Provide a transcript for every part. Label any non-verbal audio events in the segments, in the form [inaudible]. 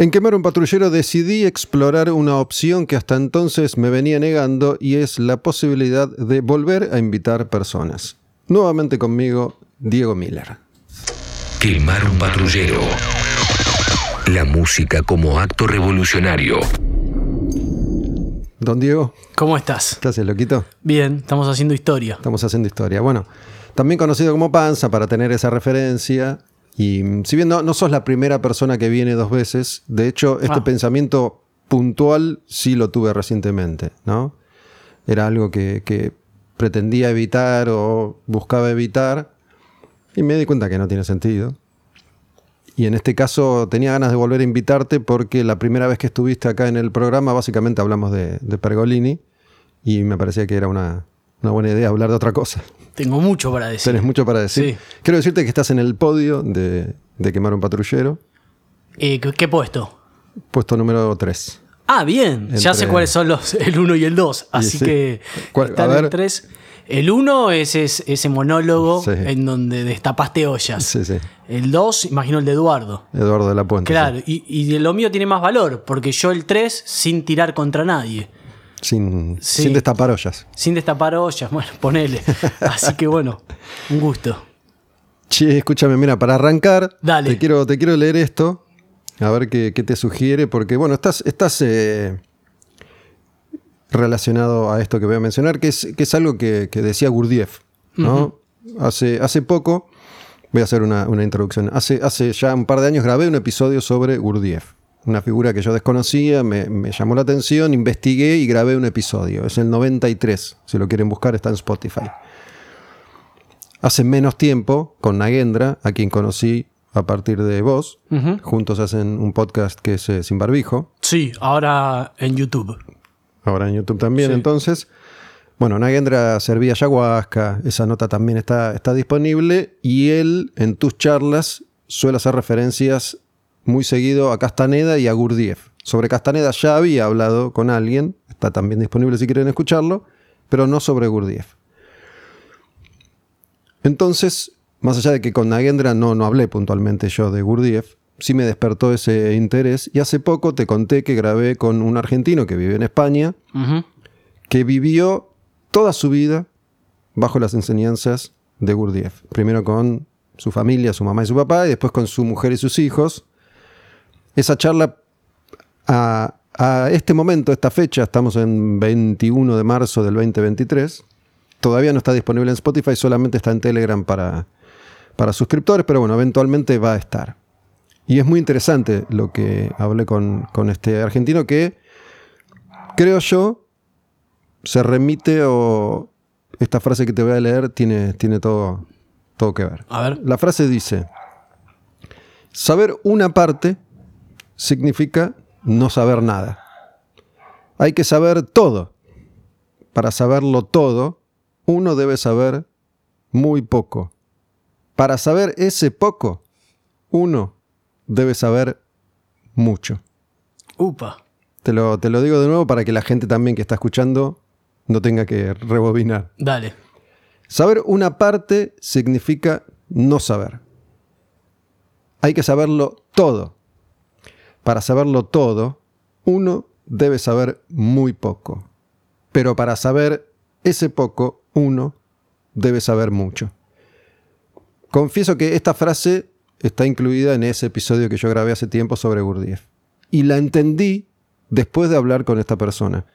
En Quemar un patrullero decidí explorar una opción que hasta entonces me venía negando y es la posibilidad de volver a invitar personas. Nuevamente conmigo, Diego Miller. Quemar un patrullero. La música como acto revolucionario. Don Diego, ¿Cómo estás? ¿qué haces, loquito? Bien, estamos haciendo historia. Estamos haciendo historia. Bueno, también conocido como Panza para tener esa referencia. Y mm, si bien no, no sos la primera persona que viene dos veces, de hecho, este Ah. pensamiento puntual sí lo tuve recientemente, ¿no? Era algo que, que pretendía evitar o buscaba evitar y me di cuenta que no tiene sentido. Y en este caso tenía ganas de volver a invitarte porque la primera vez que estuviste acá en el programa básicamente hablamos de, de Pergolini y me parecía que era una, una buena idea hablar de otra cosa. Tengo mucho para decir. Tenés mucho para decir. Sí. Quiero decirte que estás en el podio de, de Quemar un Patrullero, Eh, ¿qué, qué puesto? puesto número 3. Ah, bien. Ya sé cuáles son los el 1 y el 2. Así sí. que están ver. en 3. El 1 es, es- ese monólogo Sí. en donde destapaste ollas. Sí, sí. El 2, imagino el de Eduardo. Eduardo de la Puente. Claro, y, y lo mío tiene más valor, porque yo el 3 sin tirar contra nadie. Sin, Sí. sin destapar ollas. Sin destapar ollas, [laughs] bueno, ponele. Así que bueno, un gusto. Che, escúchame, mira, para arrancar, Dale. Te, quiero, te quiero leer esto, a ver qué, qué te sugiere, porque bueno, estás, estás eh, relacionado a esto que voy a mencionar, que es, que es algo que, que decía Gurdjieff, ¿no? hace, hace poco, voy a hacer una, una introducción, hace, hace ya un par de años grabé un episodio sobre Gurdjieff, una figura que yo desconocía, me, me llamó la atención, investigué y grabé un episodio, es el 93, si lo quieren buscar está en Spotify. Hace menos tiempo, con Nagendra, a quien conocí a partir de vos, juntos hacen un podcast que es eh, Sin Barbijo, Sí, ahora en YouTube. ahora en YouTube también, Sí. entonces. Bueno, Nagendra servía ayahuasca, esa nota también está, está disponible, y él en tus charlas suele hacer referencias muy seguido a Castaneda y a Gurdjieff. Sobre Castaneda ya había hablado con alguien, está también disponible si quieren escucharlo, pero no sobre Gurdjieff. Entonces, más allá de que con Nagendra no, no hablé puntualmente yo de Gurdjieff, sí me despertó ese interés y hace poco te conté que grabé con un argentino que vive en España, que vivió toda su vida bajo las enseñanzas de Gurdjieff. Primero con su familia, su mamá y su papá, y después con su mujer y sus hijos. Esa charla a, a este momento, esta fecha, estamos en 21 de marzo del 2023. Todavía no está disponible en Spotify, solamente está en Telegram para, para suscriptores, pero bueno, eventualmente va a estar. Y es muy interesante lo que hablé con, con este argentino que creo yo se remite o esta frase que te voy a leer tiene, tiene todo, todo que ver. A ver. La frase dice, saber una parte significa no saber nada. Hay que saber todo. Para saberlo todo, uno debe saber muy poco. Para saber ese poco, uno debe saber mucho. Upa. Te lo, te lo digo de nuevo para que la gente también que está escuchando no tenga que rebobinar. Dale. Saber una parte significa no saber. Hay que saberlo todo. Para saberlo todo, uno debe saber muy poco. Pero para saber ese poco, uno debe saber mucho. Confieso que esta frase está incluida en ese episodio que yo grabé hace tiempo sobre Gurdjieff. Y la entendí después de hablar con esta persona.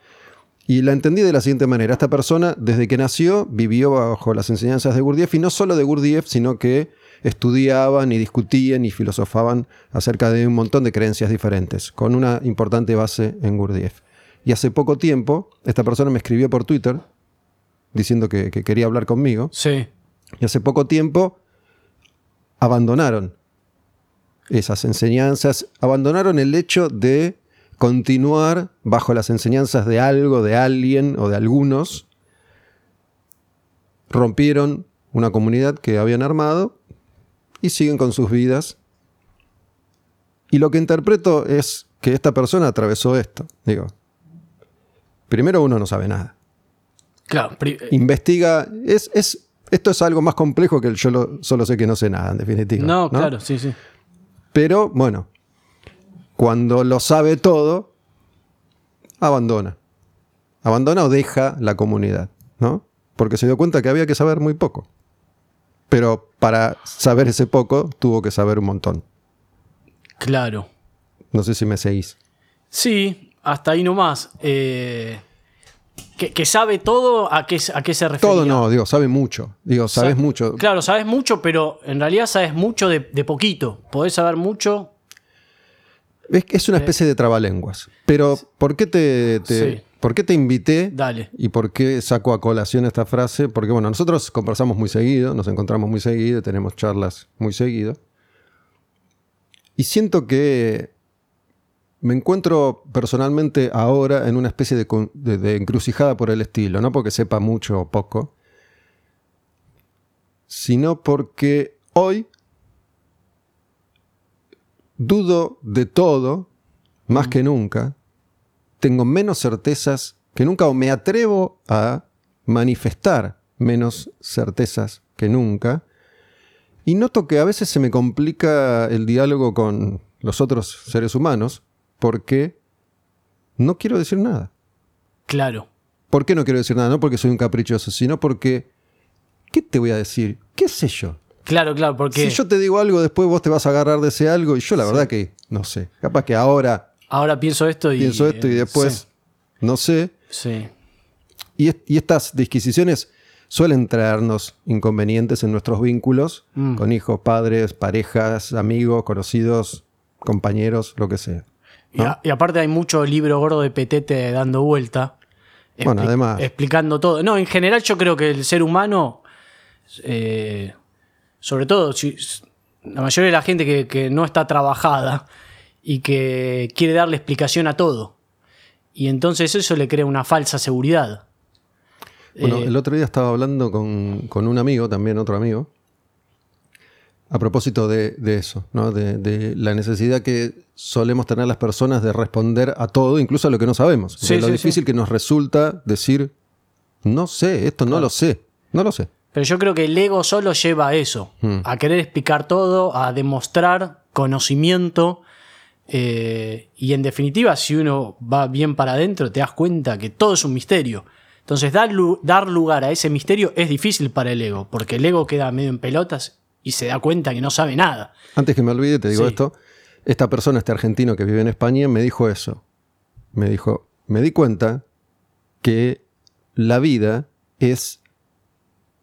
Y la entendí de la siguiente manera. Esta persona, desde que nació, vivió bajo las enseñanzas de Gurdjieff, y no solo de Gurdjieff, sino que estudiaban y discutían y filosofaban acerca de un montón de creencias diferentes, con una importante base en Gurdjieff. Y hace poco tiempo, esta persona me escribió por Twitter diciendo que, que quería hablar conmigo, Sí. y hace poco tiempo abandonaron esas enseñanzas, abandonaron el hecho de continuar bajo las enseñanzas de algo, de alguien o de algunos, rompieron una comunidad que habían armado y siguen con sus vidas. Y lo que interpreto es que esta persona atravesó esto. Digo, primero uno no sabe nada. Claro. eh, Investiga, es, es, esto es algo más complejo que el yo lo- solo sé que no sé nada, en definitiva. no, claro, sí, sí. Pero bueno, cuando lo sabe todo, abandona. Abandona o deja la comunidad, ¿no? Porque se dio cuenta que había que saber muy poco. Pero para saber ese poco, tuvo que saber un montón. Claro. No sé si me seguís. Sí, hasta ahí nomás. Eh, que, que sabe todo, ¿a qué, a qué se refiere? Todo no, digo, sabe mucho. Digo, sabes mucho. Claro, sabes mucho, pero en realidad sabes mucho de, de poquito. Podés saber mucho. Es, es una especie de trabalenguas. Pero, ¿por qué te, te- Sí. ¿Por qué te invité? Dale. ¿Y por qué saco a colación esta frase? Porque, bueno, nosotros conversamos muy seguido, nos encontramos muy seguido, tenemos charlas muy seguido. Y siento que me encuentro personalmente ahora en una especie de, con- de- de encrucijada por el estilo, no porque sepa mucho o poco, sino porque hoy dudo de todo más que nunca, tengo menos certezas que nunca o me atrevo a manifestar menos certezas que nunca. Y noto que a veces se me complica el diálogo con los otros seres humanos porque no quiero decir nada. Claro. ¿Por qué no quiero decir nada? No porque soy un caprichoso, sino porque... ¿Qué te voy a decir? ¿Qué sé yo? Claro, claro, porque Si yo te digo algo, después vos te vas a agarrar de ese algo y yo la verdad que no sé. Capaz que ahora ahora pienso esto y. pienso esto y eh, después no sé. Sí. Y, est- y estas disquisiciones suelen traernos inconvenientes en nuestros vínculos Mm. con hijos, padres, parejas, amigos, conocidos, compañeros, lo que sea. Y, a- y aparte hay mucho libro gordo de petete dando vuelta. Bueno, además. Explicando todo. No, en general yo creo que el ser humano, eh, sobre todo si- la mayoría de la gente que, que no está trabajada y que quiere darle explicación a todo. Y entonces eso le crea una falsa seguridad. Bueno, Eh, el otro día estaba hablando con, con un amigo, también otro amigo, a propósito de, de eso, ¿no? de, de la necesidad que solemos tener las personas de responder a todo, incluso a lo que no sabemos. Sí, de lo sí, difícil sí. que nos resulta decir, no sé, esto no lo sé, no lo sé. Pero yo creo que el ego solo lleva a eso, Hmm. a querer explicar todo, a demostrar conocimiento. Eh, y en definitiva, si uno va bien para adentro, te das cuenta que todo es un misterio. Entonces, dar, lu- dar lugar a ese misterio es difícil para el ego, porque el ego queda medio en pelotas y se da cuenta que no sabe nada. Antes que me olvide, te digo Sí. esto. Esta persona, este argentino que vive en España, me dijo eso. Me dijo, me di cuenta que la vida es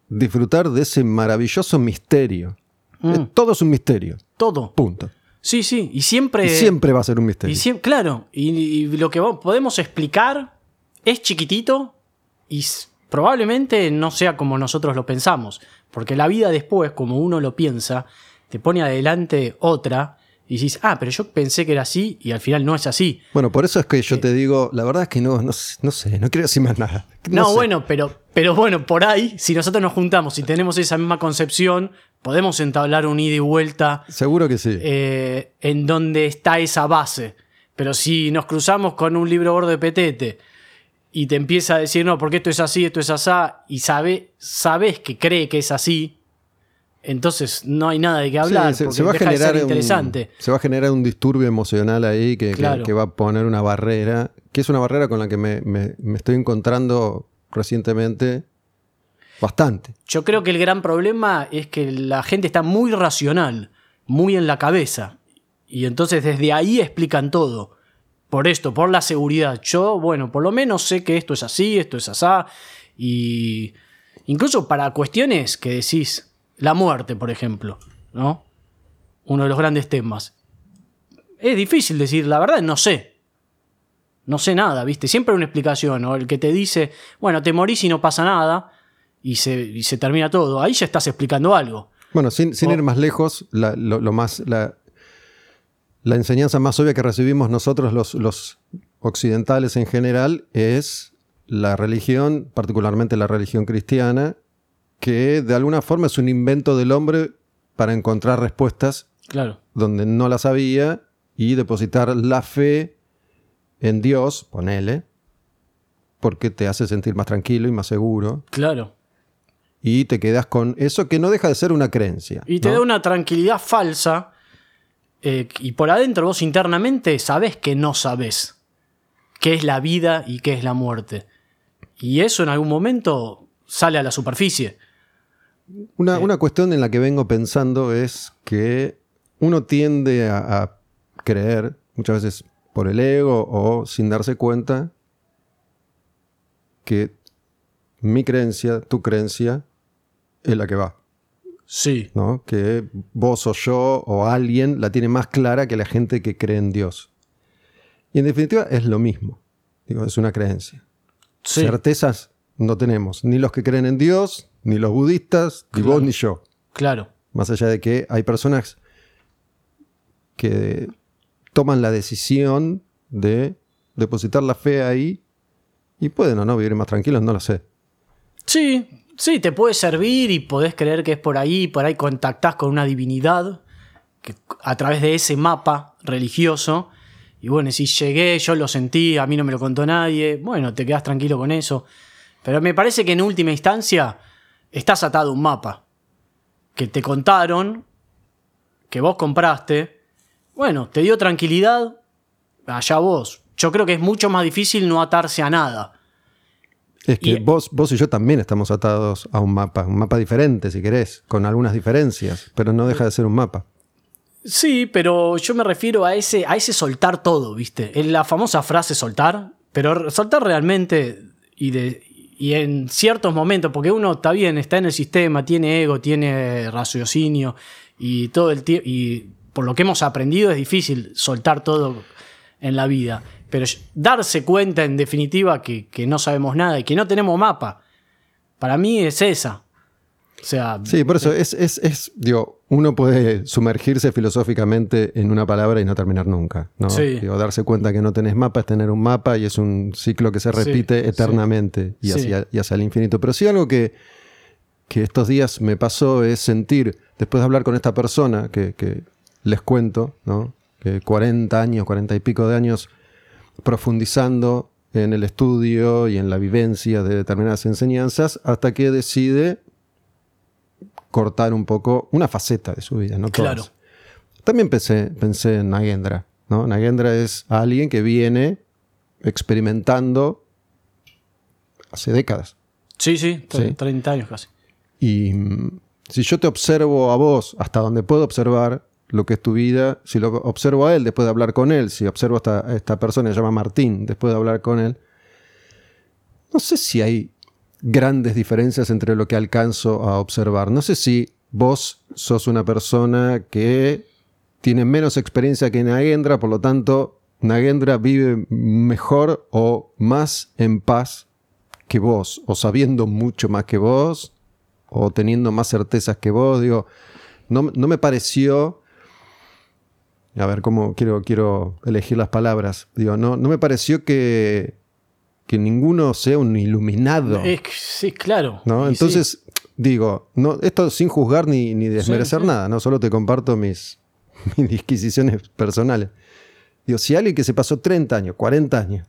disfrutar de ese maravilloso misterio. Mm. Es- todo es un misterio. Todo. Punto. Sí, sí. Y siempre. Y siempre va a ser un misterio. y claro. Y, y lo que podemos explicar es chiquitito y probablemente no sea como nosotros lo pensamos. Porque la vida después, como uno lo piensa, te pone adelante otra y dices, ah, pero yo pensé que era así y al final no es así. Bueno, por eso es que yo te digo, la verdad es que no, no, sé- no sé, no quiero decir más nada. [laughs] No, sé. bueno, pero, pero bueno, por ahí, si nosotros nos juntamos y tenemos esa misma concepción, podemos entablar un ida y vuelta Seguro que sí. eh, en donde está esa base. Pero si nos cruzamos con un libro gordo de petete y te empieza a decir, no, porque esto es así, esto es asá, y sabe, sabes que cree que es así, entonces no hay nada de qué hablar, Sí, se, porque se va a de generar un, interesante. se va a generar un disturbio emocional ahí que, que- Claro. que va a poner una barrera, que es una barrera con la que me, me- me estoy encontrando recientemente bastante. Yo creo que el gran problema es que la gente está muy racional, muy en la cabeza, y entonces desde ahí explican todo. Por esto, por la seguridad. Yo, bueno, por lo menos sé que esto es así, esto es asá, y incluso para cuestiones que decís, la muerte, por ejemplo, ¿no? Uno de los grandes temas. Es difícil decir, la verdad, no sé. No sé nada, ¿viste? Siempre hay una explicación, o el que te dice, bueno, te morís y no pasa nada, y se, y se termina todo. Ahí ya estás explicando algo. Bueno, sin, sin ir más lejos, la, lo, lo más, la, la enseñanza más obvia que recibimos nosotros los, los occidentales en general es la religión, particularmente la religión cristiana, que de alguna forma es un invento del hombre para encontrar respuestas Claro. donde no las había y depositar la fe en Dios, ponele, porque te hace sentir más tranquilo y más seguro, Claro. y te quedas con eso que no deja de ser una creencia. Y te ¿no? da una tranquilidad falsa eh, y por adentro vos internamente sabés que no sabés qué es la vida y qué es la muerte. Y eso en algún momento sale a la superficie. Una, una cuestión en la que vengo pensando es que uno tiende a, a creer, muchas veces por el ego o sin darse cuenta, que mi creencia, tu creencia, es la que va. Sí. ¿no? Que vos o yo o alguien la tiene más clara que la gente que cree en Dios. Y en definitiva es lo mismo. Digo, es una creencia. Sí. Certezas no tenemos. Ni los que creen en Dios, ni los budistas, ni Claro. vos ni yo. Claro. Más allá de que hay personas que toman la decisión de depositar la fe ahí y pueden o no vivir más tranquilos, no lo sé. Sí, sí, te puede servir y podés creer que es por ahí, por ahí contactás con una divinidad que, a través de ese mapa religioso. Y bueno, si llegué, yo lo sentí, a mí no me lo contó nadie, bueno, te quedás tranquilo con eso. Pero me parece que en última instancia estás atado a un mapa que te contaron, que vos compraste. Bueno, te dio tranquilidad, allá vos. Yo creo que es mucho más difícil no atarse a nada. Es que Y- vos, vos y yo también estamos atados a un mapa, un mapa diferente si querés, con algunas diferencias, pero no deja de ser un mapa. Sí, pero yo me refiero a ese, a ese soltar todo, ¿viste? La famosa frase soltar, pero soltar realmente y, de, y en ciertos momentos, porque uno está bien, está en el sistema, tiene ego, tiene raciocinio y todo el tiempo, y por lo que hemos aprendido es difícil soltar todo en la vida, pero darse cuenta en definitiva que, que no sabemos nada y que no tenemos mapa, para mí es esa. O sea, Sí, por eso es, es, es, digo, uno puede sumergirse filosóficamente en una palabra y no terminar nunca. ¿no? Sí. Digo, darse cuenta que no tenés mapa es tener un mapa y es un ciclo que se repite sí. eternamente y, Sí. hacia, y hacia el infinito. Pero sí algo que, que estos días me pasó es sentir, después de hablar con esta persona que, que les cuento, ¿no? que 40 años, 40 y pico de años profundizando en el estudio y en la vivencia de determinadas enseñanzas, hasta que decide cortar un poco una faceta de su vida, no todas. Claro. También pensé, pensé en Nagendra. ¿no? Nagendra es alguien que viene experimentando hace décadas. sí, sí, Sí. 30 años casi. Y mm, si yo te observo a vos hasta donde puedo observar lo que es tu vida, si lo observo a él después de hablar con él, si observo a esta, a esta persona que se llama Martín después de hablar con él, no sé si hay grandes diferencias entre lo que alcanzo a observar. No sé si vos sos una persona que tiene menos experiencia que Nagendra, por lo tanto, Nagendra vive mejor o más en paz que vos, o sabiendo mucho más que vos, o teniendo más certezas que vos. Digo, no, no me pareció. A ver, cómo quiero, quiero elegir las palabras. Digo, no, no me pareció que, que ninguno sea un iluminado. Es sí, claro. ¿no? Entonces, digo, no, esto sin juzgar ni, ni desmerecer sí. nada, ¿no? Solo te comparto mis, [laughs] mis disquisiciones personales. Digo, si alguien que se pasó 30 años, 40 años,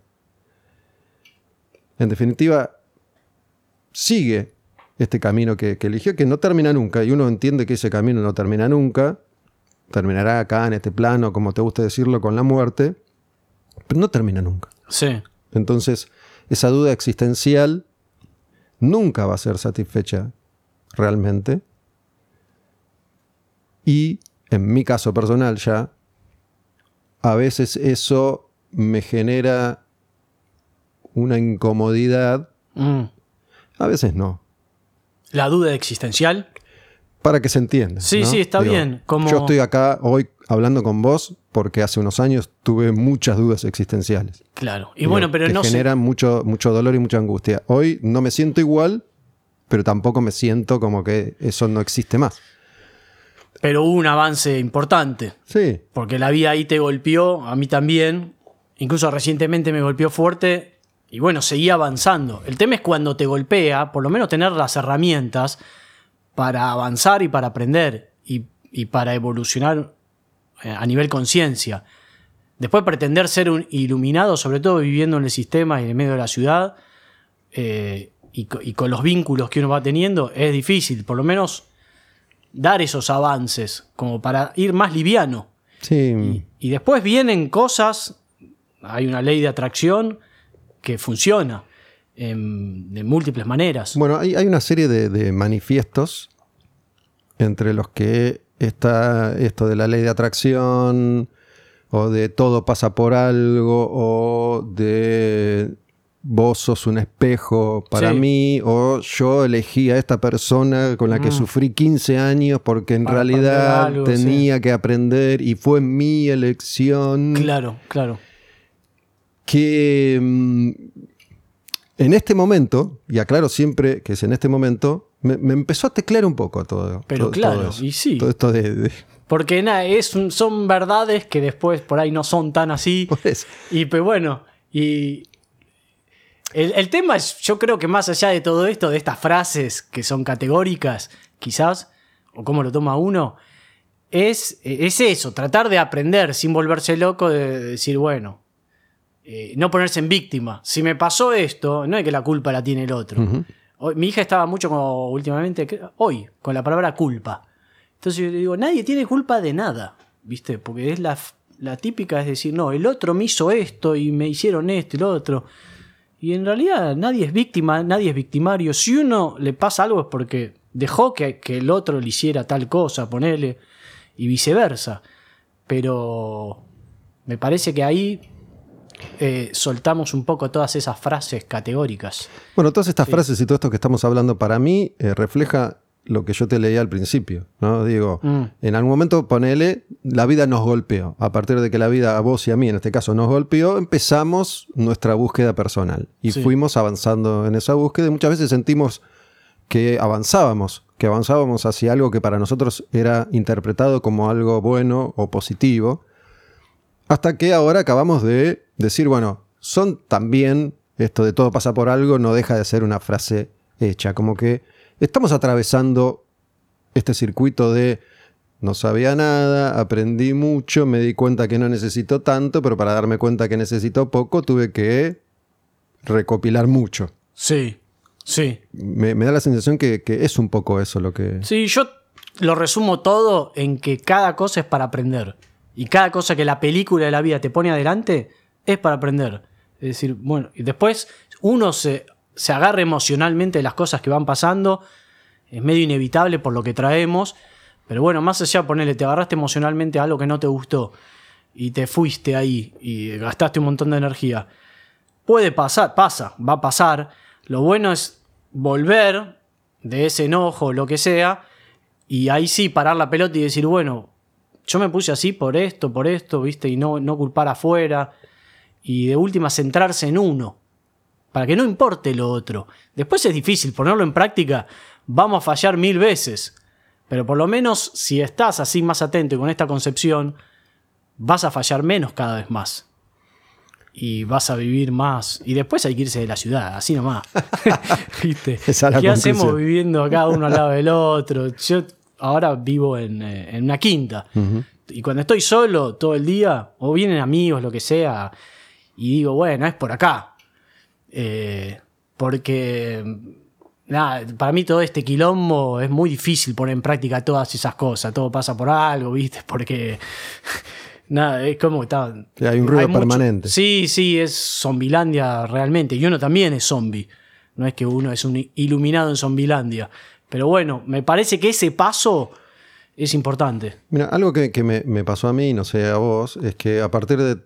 en definitiva, sigue este camino que, que eligió, que no termina nunca, y uno entiende que ese camino no termina nunca, terminará acá en este plano, como te gusta decirlo, con la muerte, pero no termina nunca. Sí. Entonces, esa duda existencial nunca va a ser satisfecha realmente. Y en mi caso personal ya, a veces eso me genera una incomodidad, Mm. a veces no. La duda existencial. Para que se entienda. Sí, ¿no? sí, está bien, como- Yo estoy acá hoy hablando con vos porque hace unos años tuve muchas dudas existenciales. Claro. Y Digo, bueno, pero que no generan mucho, mucho dolor y mucha angustia. Hoy no me siento igual, pero tampoco me siento como que eso no existe más. Pero hubo un avance importante. Sí, Porque la vida ahí te golpeó, a mí también. Incluso recientemente me golpeó fuerte. Y bueno, seguía avanzando. El tema es cuando te golpea, por lo menos tener las herramientas para avanzar y para aprender. Y, y para evolucionar eh, a nivel conciencia. Después pretender ser un iluminado, sobre todo viviendo en el sistema y en el medio de la ciudad, eh, y, co- y con los vínculos que uno va teniendo, es difícil. Por lo menos dar esos avances, como para ir más liviano. Sí. Y después vienen cosas, hay una ley de atracción que funciona en- de múltiples maneras. Bueno, hay, hay una serie de, de manifiestos entre los que está esto de la ley de atracción, o de todo pasa por algo, o de vos sos un espejo para Sí. mí, o yo elegí a esta persona con la que Mm. sufrí 15 años porque en Para realidad algo, tenía que aprender y fue mi elección Claro, claro. que mm, en este momento, y aclaro siempre que es en este momento, me, me empezó a teclear un poco todo. Pero todo- claro, todo eso. y sí. Todo esto de... de- Porque es un- son verdades que después por ahí no son tan así. [laughs] por eso. Y pues bueno, y el, el tema es, yo creo que más allá de todo esto, de estas frases que son categóricas, quizás, o cómo lo toma uno, es, es eso, tratar de aprender sin volverse loco, de decir, bueno, eh, no ponerse en víctima. Si me pasó esto, no es que la culpa la tiene el otro. Mi hija estaba mucho como últimamente, hoy, con la palabra culpa. Entonces yo le digo, nadie tiene culpa de nada, ¿viste? Porque es la, la típica, es decir, no, el otro me hizo esto y me hicieron esto y lo otro. Y en realidad nadie es víctima, nadie es victimario. Si uno le pasa algo es porque dejó que, que el otro le hiciera tal cosa, ponele, y viceversa. Pero me parece que ahí eh, soltamos un poco todas esas frases categóricas. Bueno, todas estas frases y todo esto que estamos hablando para mí eh, refleja lo que yo te leía al principio, ¿no? Digo, Mm. en algún momento ponele, la vida nos golpeó. A partir de que la vida a vos y a mí, en este caso, nos golpeó, empezamos nuestra búsqueda personal. Y Sí. fuimos avanzando en esa búsqueda y muchas veces sentimos que avanzábamos, que avanzábamos hacia algo que para nosotros era interpretado como algo bueno o positivo, hasta que ahora acabamos de decir, bueno, son también, esto de todo pasa por algo, no deja de ser una frase hecha, como que estamos atravesando este circuito de no sabía nada, aprendí mucho, me di cuenta que no necesito tanto, pero para darme cuenta que necesito poco tuve que recopilar mucho. Sí, sí. Me, me da la sensación que, que es un poco eso lo que... Sí, yo lo resumo todo en que cada cosa es para aprender. Y cada cosa que la película de la vida te pone adelante es para aprender. Es decir, bueno, y después uno se, se agarra emocionalmente de las cosas que van pasando. Es medio inevitable por lo que traemos. Pero bueno, más allá, ponele, te agarraste emocionalmente a algo que no te gustó. Y te fuiste ahí y gastaste un montón de energía. Puede pasar, pasa, va a pasar. Lo bueno es volver de ese enojo, lo que sea, y ahí sí parar la pelota y decir, bueno, yo me puse así por esto, por esto, ¿viste? Y no, no culpar afuera. Y de última centrarse en uno. Para que no importe lo otro. Después es difícil ponerlo en práctica. Vamos a fallar mil veces. Pero por lo menos si estás así más atento y con esta concepción, vas a fallar menos cada vez más. Y vas a vivir más. Y después hay que irse de la ciudad, así nomás. [laughs] [laughs] ¿Viste? ¿Qué hacemos viviendo acá uno al lado del otro? Yo ahora vivo en, eh, en una quinta. Y cuando estoy solo todo el día, o vienen amigos, lo que sea, y digo, bueno, es por acá. Eh, porque, nada, para mí todo este quilombo es muy difícil poner en práctica todas esas cosas. Todo pasa por algo, ¿viste? [laughs] Porque, nada, es como que está... Sí, hay un ruido permanente. Sí, sí, es zombilandia realmente. Y uno también es zombie. No es que uno es un iluminado en zombilandia. Pero bueno, me parece que ese paso es importante. Mira, algo que, que me, me pasó a mí, no sé a vos, es que a partir de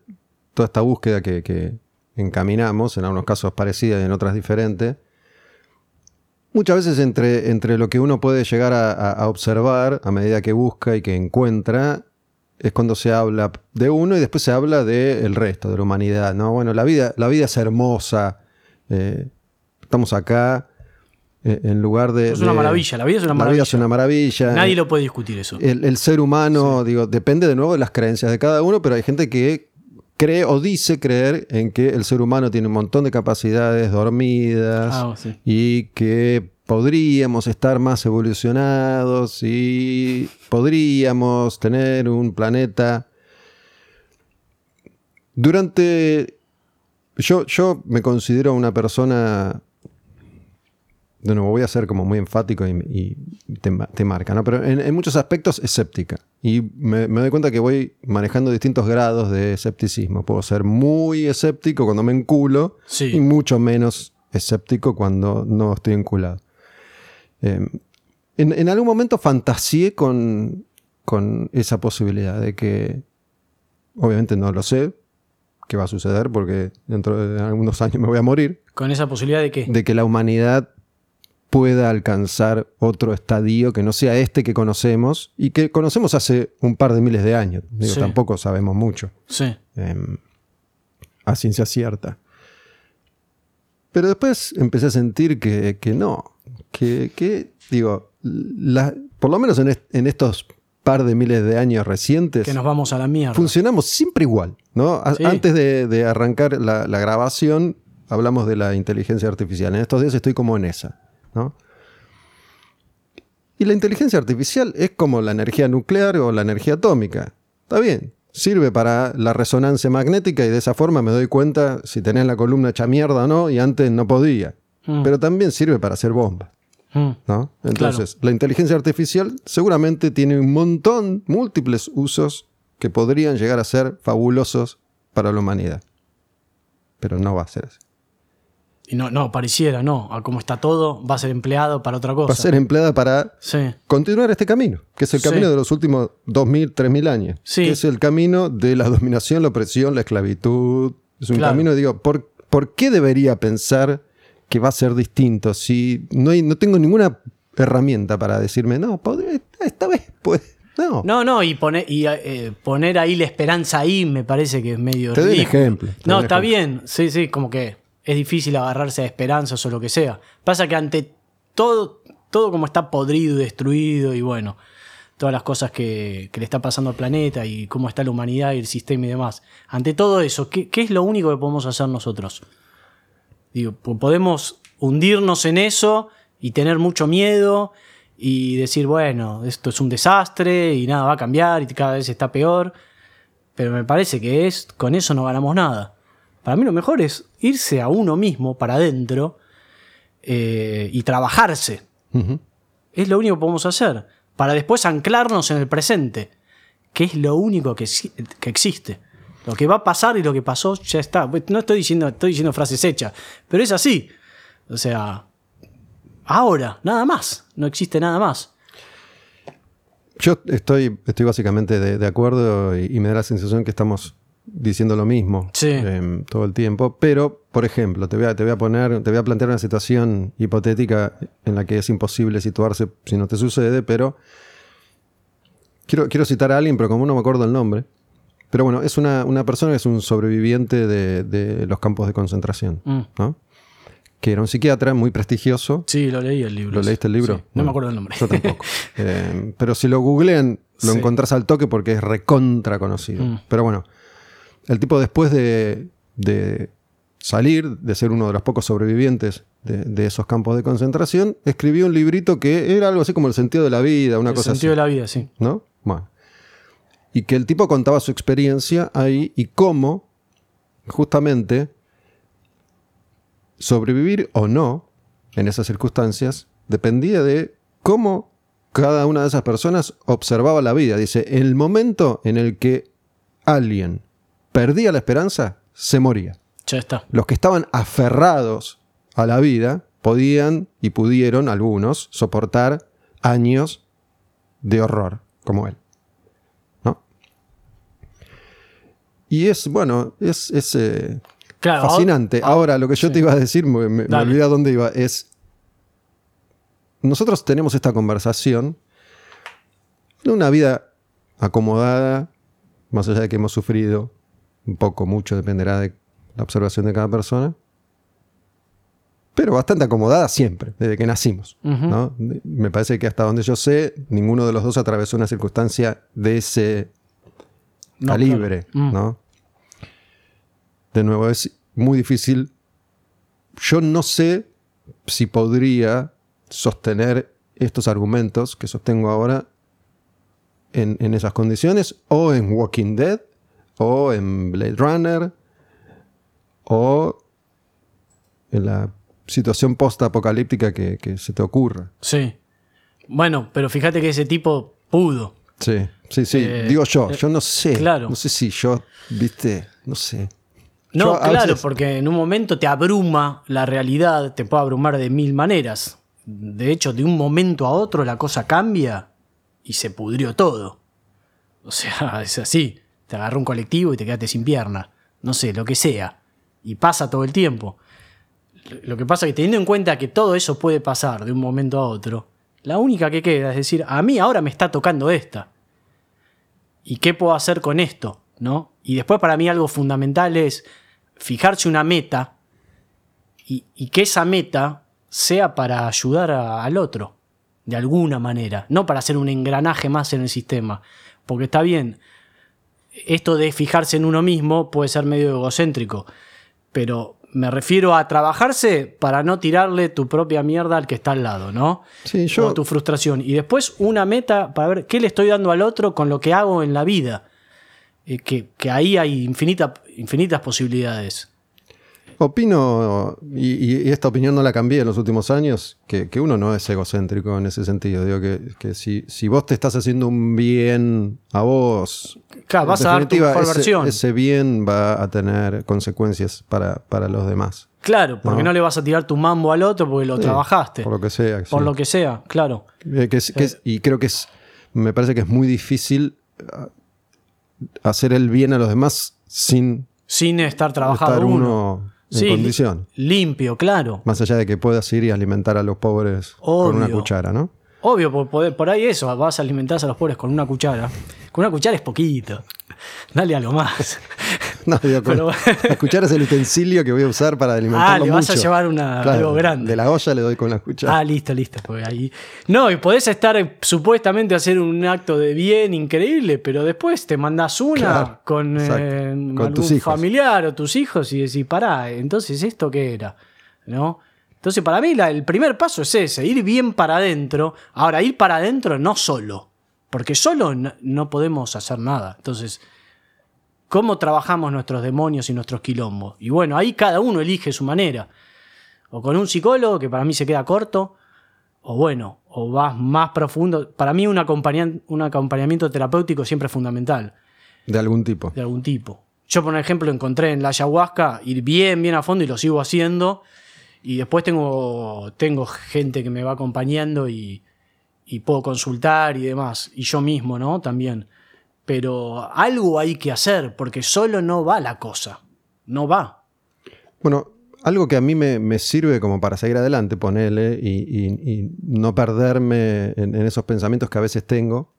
toda esta búsqueda que, que encaminamos, en algunos casos parecida y en otras diferente, muchas veces entre, entre lo que uno puede llegar a, observar a medida que busca y que encuentra, es cuando se habla de uno y después se habla del resto, de la humanidad. ¿no? Bueno, la vida, la vida es hermosa, eh, estamos acá. eh, En lugar de. Es una de- maravilla, la vida es una La vida maravilla. es una maravilla. Nadie lo puede discutir eso. El, el ser humano, digo, depende de nuevo de las creencias de cada uno, pero hay gente que cree o dice creer en que el ser humano tiene un montón de capacidades dormidas Ah, sí. y que podríamos estar más evolucionados y podríamos tener un planeta. Durante... Yo, yo me considero una persona de nuevo, voy a ser como muy enfático y, y te, te, marca, ¿no? Pero en, en, muchos aspectos escéptica. Y me, me, doy cuenta que voy manejando distintos grados de escepticismo. Puedo ser muy escéptico cuando me enculo Sí. y mucho menos escéptico cuando no estoy enculado. Eh, en, en, algún momento fantaseé con, con esa posibilidad de que, obviamente no lo sé, qué va a suceder porque dentro de algunos años me voy a morir. Con esa posibilidad de que... De que la humanidad pueda alcanzar otro estadio que no sea este que conocemos y que conocemos hace un par de miles de años. Digo, Sí. Tampoco sabemos mucho Sí. eh, a ciencia cierta. Pero después empecé a sentir que, que no, que, que, digo, la- por lo menos en, est- en estos par de miles de años recientes, Que nos vamos a la mierda. funcionamos siempre igual. ¿no? Sí. Antes de, de arrancar la, la grabación, hablamos de la inteligencia artificial. En estos días estoy como en esa. ¿No? Y la inteligencia artificial es como la energía nuclear o la energía atómica. Está bien, sirve para la resonancia magnética y de esa forma me doy cuenta si tenés la columna hecha mierda o no y antes no podía. Mm. Pero también sirve para hacer bombas. Mm. ¿no? Entonces, la inteligencia artificial seguramente tiene un montón, múltiples usos que podrían llegar a ser fabulosos para la humanidad. Pero no va a ser así. Y no, no, pareciera, no. A cómo está todo, va a ser empleado para otra cosa. Va a ser empleada para Sí. continuar este camino, que es el Sí. camino de los últimos 2.000, 3.000 años. Sí. Que es el camino de la dominación, la opresión, la esclavitud. Es un Claro. camino, digo, ¿por, ¿por qué debería pensar que va a ser distinto si no, hay, no tengo ninguna herramienta para decirme, no, podría- esta vez pues No. No, no, y, poner y eh, poner ahí la esperanza ahí me parece que es medio Te doy un ejemplo, te No, está ejemplo. bien, sí, sí, como que es difícil agarrarse a esperanzas o lo que sea. Pasa que ante todo, todo como está podrido, destruido y bueno, todas las cosas que, que le está pasando al planeta y cómo está la humanidad y el sistema y demás. Ante todo eso, ¿qué, qué es lo único que podemos hacer nosotros? Digo, po- podemos hundirnos en eso y tener mucho miedo y decir, bueno, esto es un desastre y nada va a cambiar y cada vez está peor. Pero me parece que es con eso no ganamos nada. Para mí lo mejor es irse a uno mismo para adentro eh, y trabajarse. Es lo único que podemos hacer. Para después anclarnos en el presente. Que es lo único que, que existe. Lo que va a pasar y lo que pasó ya está. No estoy diciendo, estoy diciendo frases hechas. Pero es así. O sea. Ahora, nada más. No existe nada más. Yo estoy, estoy básicamente de, de acuerdo y, y me da la sensación que estamos diciendo lo mismo Sí. em, todo el tiempo. Pero, por ejemplo, te voy, a, te voy a poner, te voy a plantear una situación hipotética en la que es imposible situarse si no te sucede, pero quiero, quiero citar a alguien, pero como no me acuerdo el nombre. Pero bueno, es una, una persona que es un sobreviviente de, de los campos de concentración, Mm. ¿no? Que era un psiquiatra muy prestigioso, Sí, lo leí el libro. ¿Lo leíste el libro? Sí, no me acuerdo el nombre. Yo tampoco. [laughs] Eh, pero si lo googlean, lo Sí. encontrás al toque porque es recontra conocido. Mm. Pero bueno, el tipo después de, de salir, de ser uno de los pocos sobrevivientes de, de esos campos de concentración, escribió un librito que era algo así como el sentido de la vida, una el cosa sentido así. de la vida, sí. ¿no? Bueno. Y que el tipo contaba su experiencia ahí y cómo, justamente, sobrevivir o no en esas circunstancias dependía de cómo cada una de esas personas observaba la vida. Dice, el momento en el que alguien perdía la esperanza, se moría. Ya está. Los que estaban aferrados a la vida podían y pudieron, algunos, soportar años de horror, como él. ¿No? Y es, bueno, es, es, eh, Claro, fascinante. ahora- Ahora, lo que yo sí. te iba a decir, me, me- olvidé a dónde iba, es... Nosotros tenemos esta conversación de una vida acomodada, más allá de que hemos sufrido un poco, mucho, dependerá de la observación de cada persona, pero bastante acomodada siempre, desde que nacimos. ¿no? Me parece que hasta donde yo sé, ninguno de los dos atravesó una circunstancia de ese No, calibre, claro. Mm. ¿no? De nuevo, es muy difícil. Yo no sé si podría sostener estos argumentos que sostengo ahora en, en esas condiciones, o en Walking Dead, o en Blade Runner o en la situación post-apocalíptica que, se te ocurra. Sí. Bueno, pero fíjate que ese tipo pudo. Sí, sí, sí. Eh, Digo yo, eh, yo no sé. Claro. No sé si yo, viste, no sé. No, claro, porque en un momento te abruma la realidad, te puede abrumar de mil maneras. De hecho, de un momento a otro la cosa cambia y se pudrió todo. O sea, [laughs] es así te agarra un colectivo y te quedaste sin pierna, no sé, lo que sea, y pasa todo el tiempo. Lo que pasa es que teniendo en cuenta que todo eso puede pasar de un momento a otro, la única que queda es decir, a mí ahora me está tocando esta. ¿Y qué puedo hacer con esto? ¿No? Y después para mí algo fundamental es fijarse una meta y, que esa meta sea para ayudar al otro, de alguna manera, no para hacer un engranaje más en el sistema. Porque está bien, esto de fijarse en uno mismo puede ser medio egocéntrico, pero me refiero a trabajarse para no tirarle tu propia mierda al que está al lado, ¿no? Sí, yo... O tu frustración. Y después una meta para ver qué le estoy dando al otro con lo que hago en la vida. Eh, que, que, ahí hay infinitas posibilidades opino, y, esta opinión no la cambié en los últimos años, que, que uno no es egocéntrico en ese sentido. Digo que, que si, si, vos te estás haciendo un bien a vos, claro, vas a dar tu ese, ese, bien va a tener consecuencias para, para los demás. Claro, porque no. le vas a tirar tu mambo al otro porque lo trabajaste. Por lo que sea. Por lo que sea, claro. Eh, y creo que es, me parece que es muy difícil eh, hacer el bien a los demás sin... Sin estar trabajando uno en condición. Limpio, claro. Más allá de que puedas ir y alimentar a los pobres con una cuchara, ¿no? Obvio, por, por ahí eso, vas a alimentar a los pobres con una cuchara. Con una cuchara es poquito. Dale algo más. [laughs] No, digo, Pero, la es el utensilio que voy a usar para alimentarlo Ah, le vas a llevar una, claro, grande. De la olla le doy con la cuchara. Ah, listo, listo. Ahí. No, y podés estar eh, supuestamente hacer un acto de bien increíble, pero después te mandás una con, eh, con tus familiar o tus hijos y decís, pará, entonces esto qué era, ¿no? Entonces para mí el primer paso es ese, ir bien para adentro. Ahora, ir para adentro no solo, porque solo no, no podemos hacer nada. Entonces cómo trabajamos nuestros demonios y nuestros quilombos. Y bueno, ahí cada uno elige su manera. O con un psicólogo, que para mí se queda corto, o bueno, o vas más profundo. Para mí un, acompañamiento, terapéutico siempre es fundamental. De algún tipo. De algún tipo. Yo, por ejemplo, encontré en la ayahuasca ir bien, bien a fondo y lo sigo haciendo. Y después tengo, gente que me va acompañando y, y puedo consultar y demás. Y yo mismo, ¿no? También pero algo hay que hacer, porque solo no va la cosa, no va. Bueno, algo que a mí me, me sirve como para seguir adelante, ponele, y, y, no perderme en, esos pensamientos que a veces tengo,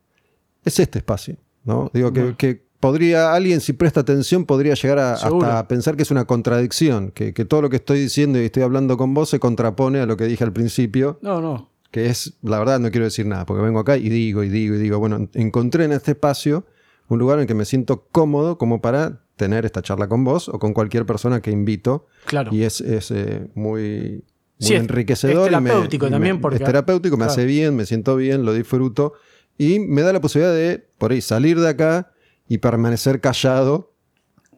es este espacio. ¿no? Digo que, que podría, alguien si presta atención, podría llegar a, hasta pensar que es una contradicción, que, que todo lo que estoy diciendo y estoy hablando con vos se contrapone a lo que dije al principio. No, no. Que es, la verdad, no quiero decir nada, porque vengo acá y digo y digo y digo. Bueno, encontré en este espacio un lugar en el que me siento cómodo como para tener esta charla con vos o con cualquier persona que invito. Claro. Y es, es eh, muy, muy sí, enriquecedor. Es terapéutico y me, también. Porque, es terapéutico, me claro. hace bien, me siento bien, lo disfruto. Y me da la posibilidad de, por ahí, salir de acá y permanecer callado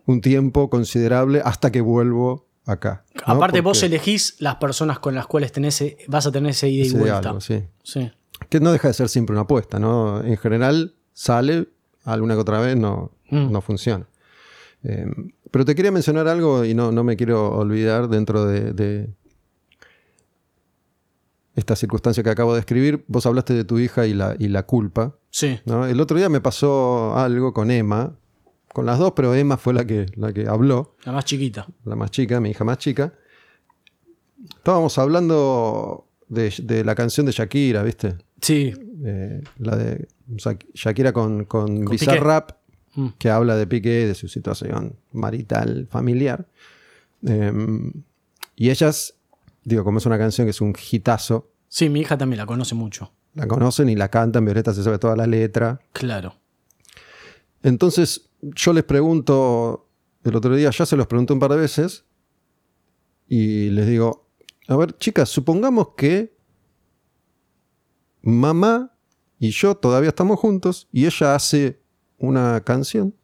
un tiempo considerable hasta que vuelvo acá. ¿no? Aparte, porque vos elegís las personas con las cuales tenés, e, vas a tener ese ida y vuelta. Diálogo, sí. sí. Que no deja de ser siempre una apuesta, ¿no? En general, sale alguna que otra vez no, mm. no funciona. Em, pero te quería mencionar algo y no, no me quiero olvidar dentro de, esta circunstancia que acabo de escribir. Vos hablaste de tu hija y la, y la culpa. Sí. ¿no? El otro día me pasó algo con Emma, con las dos, pero Emma fue la que, la que habló. La más chiquita. La más chica, mi hija más chica. Estábamos hablando de la canción de Shakira, ¿viste? Sí. Eh, la de Shakira con, con, ¿Con Bizarrap, mm. que habla de Piqué, de su situación marital, familiar. Em, y ellas, digo, como es una canción que es un hitazo. Sí, mi hija también la conoce mucho. La conocen y la cantan, Violeta se sabe toda la letra. Claro. Entonces, yo les pregunto, el otro día ya se los pregunté un par de veces, y les digo, a ver, chicas, supongamos que mamá y yo todavía estamos juntos y ella hace una canción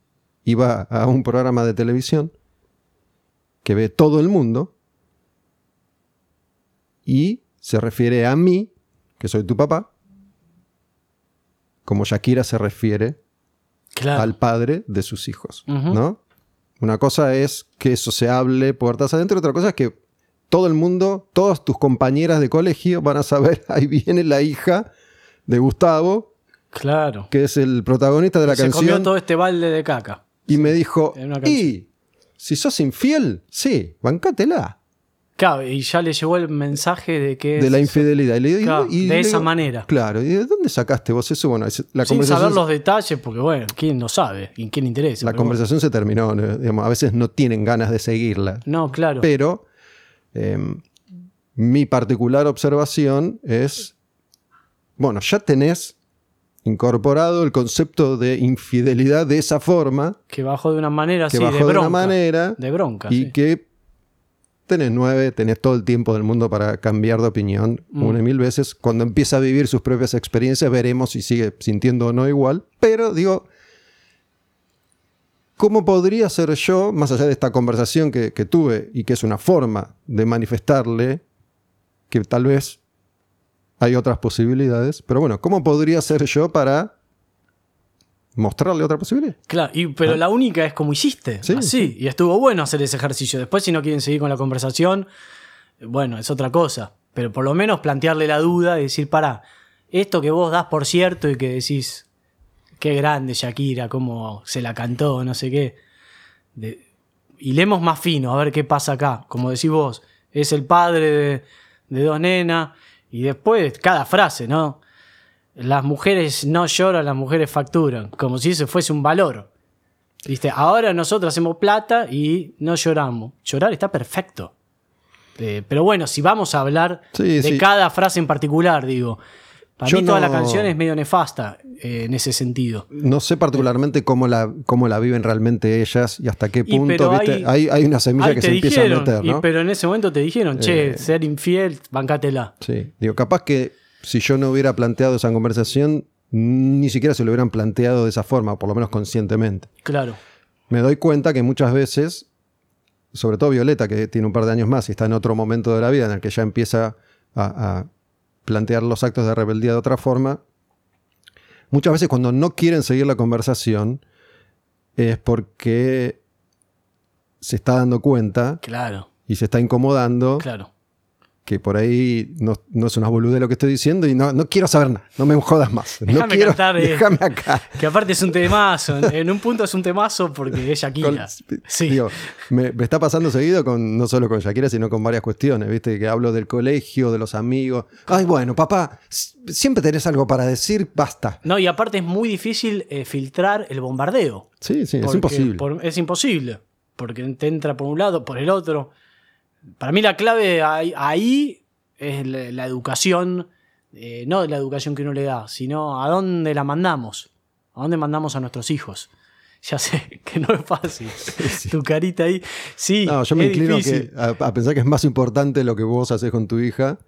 y va a un programa de televisión que ve todo el mundo y se refiere a mí, que soy tu papá, como Shakira se refiere al padre de sus hijos, ¿no? Una cosa es que eso se hable puertas adentro, otra cosa es que todo el mundo, todas tus compañeras de colegio van a saber, [laughs] ahí viene la hija de Gustavo, Claro. que es el protagonista de la Se comió canción, todo este balde de caca. y me dijo, y si sos infiel, sí, bancátela Claro, y ya le llegó el mensaje de que. de la infidelidad. Y le digo- Claro, y de le esa manera. Claro, ¿y de dónde sacaste vos eso? Bueno, la Sin conversación, saber los detalles, porque bueno, ¿quién no sabe? ¿Y quién interesa? la bueno. conversación se terminó. Digamos, a veces no tienen ganas de seguirla. No, claro. Pero eh, mi particular observación es, bueno, ya tenés incorporado el concepto de infidelidad de esa forma, que bajó de una manera que bajó de de, bronca. una manera De bronca. y sí. que tenés nueve, tenés todo el tiempo del mundo para cambiar de opinión Mm. una y mil veces. Cuando empieza a vivir sus propias experiencias veremos si sigue sintiendo o no igual. Pero digo, ¿cómo podría ser yo, más allá de esta conversación que, que tuve y que es una forma de manifestarle que tal vez hay otras posibilidades, pero bueno, ¿cómo podría ser yo para mostrarle otra posibilidad? Claro, y, pero la única es como hiciste. Ah. Sí, así. Y estuvo bueno hacer ese ejercicio. Después, si no quieren seguir con la conversación, bueno, es otra cosa. Pero por lo menos plantearle la duda y decir, para, esto que vos das por cierto y que decís, qué grande Shakira, cómo se la cantó, no sé qué. De- y leemos más fino, a ver qué pasa acá. Como decís vos, es el padre de, de dos nenas. Y después, cada frase, ¿no? Las mujeres no lloran, las mujeres facturan. Como si eso fuese un valor. ¿Viste? Ahora nosotros hacemos plata y no lloramos. Llorar está perfecto. Eh, pero bueno, si vamos a hablar Sí, de sí. cada frase en particular, digo. Para Yo mí toda no- la canción es medio nefasta eh, en ese sentido. No sé particularmente cómo la, cómo la viven realmente ellas y hasta qué punto, ¿viste? hay- Hay, hay una semilla que se empieza a meter, y- ¿no? pero en ese momento te dijeron, che, Eh. ser infiel, bancátela. Sí, digo, capaz que si yo no hubiera planteado esa conversación, ni siquiera se lo hubieran planteado de esa forma, por lo menos conscientemente. Claro. Me doy cuenta que muchas veces, sobre todo Violeta, que tiene un par de años más y está en otro momento de la vida en el que ya empieza a, a plantear los actos de rebeldía de otra forma, muchas veces cuando no quieren seguir la conversación es porque se está dando cuenta Claro, y se está incomodando claro. Que por ahí no, no es una boludez lo que estoy diciendo y no, no quiero saber nada, no me jodas más. no Déjame quiero, cantar, eh. déjame acá. [laughs] Que aparte es un temazo. En, en un punto es un temazo porque es Shakira. Con- sí. digo, me, me está pasando seguido con no solo con Shakira, sino con varias cuestiones, ¿viste? Que hablo del colegio, de los amigos. Ay, bueno, papá, siempre tenés algo para decir, basta. No, y aparte es muy difícil eh, filtrar el bombardeo. Sí, sí, es imposible. por- es imposible. Porque te entra por un lado, por el otro. Para mí la clave ahí, ahí es la, la educación, eh, no la educación que uno le da, sino a dónde la mandamos. A dónde mandamos a nuestros hijos. [laughs] Ya sé que no es fácil. [laughs] Tu carita ahí. Sí, No, yo me es inclino que, a, a pensar que es más importante lo que vos haces con tu hija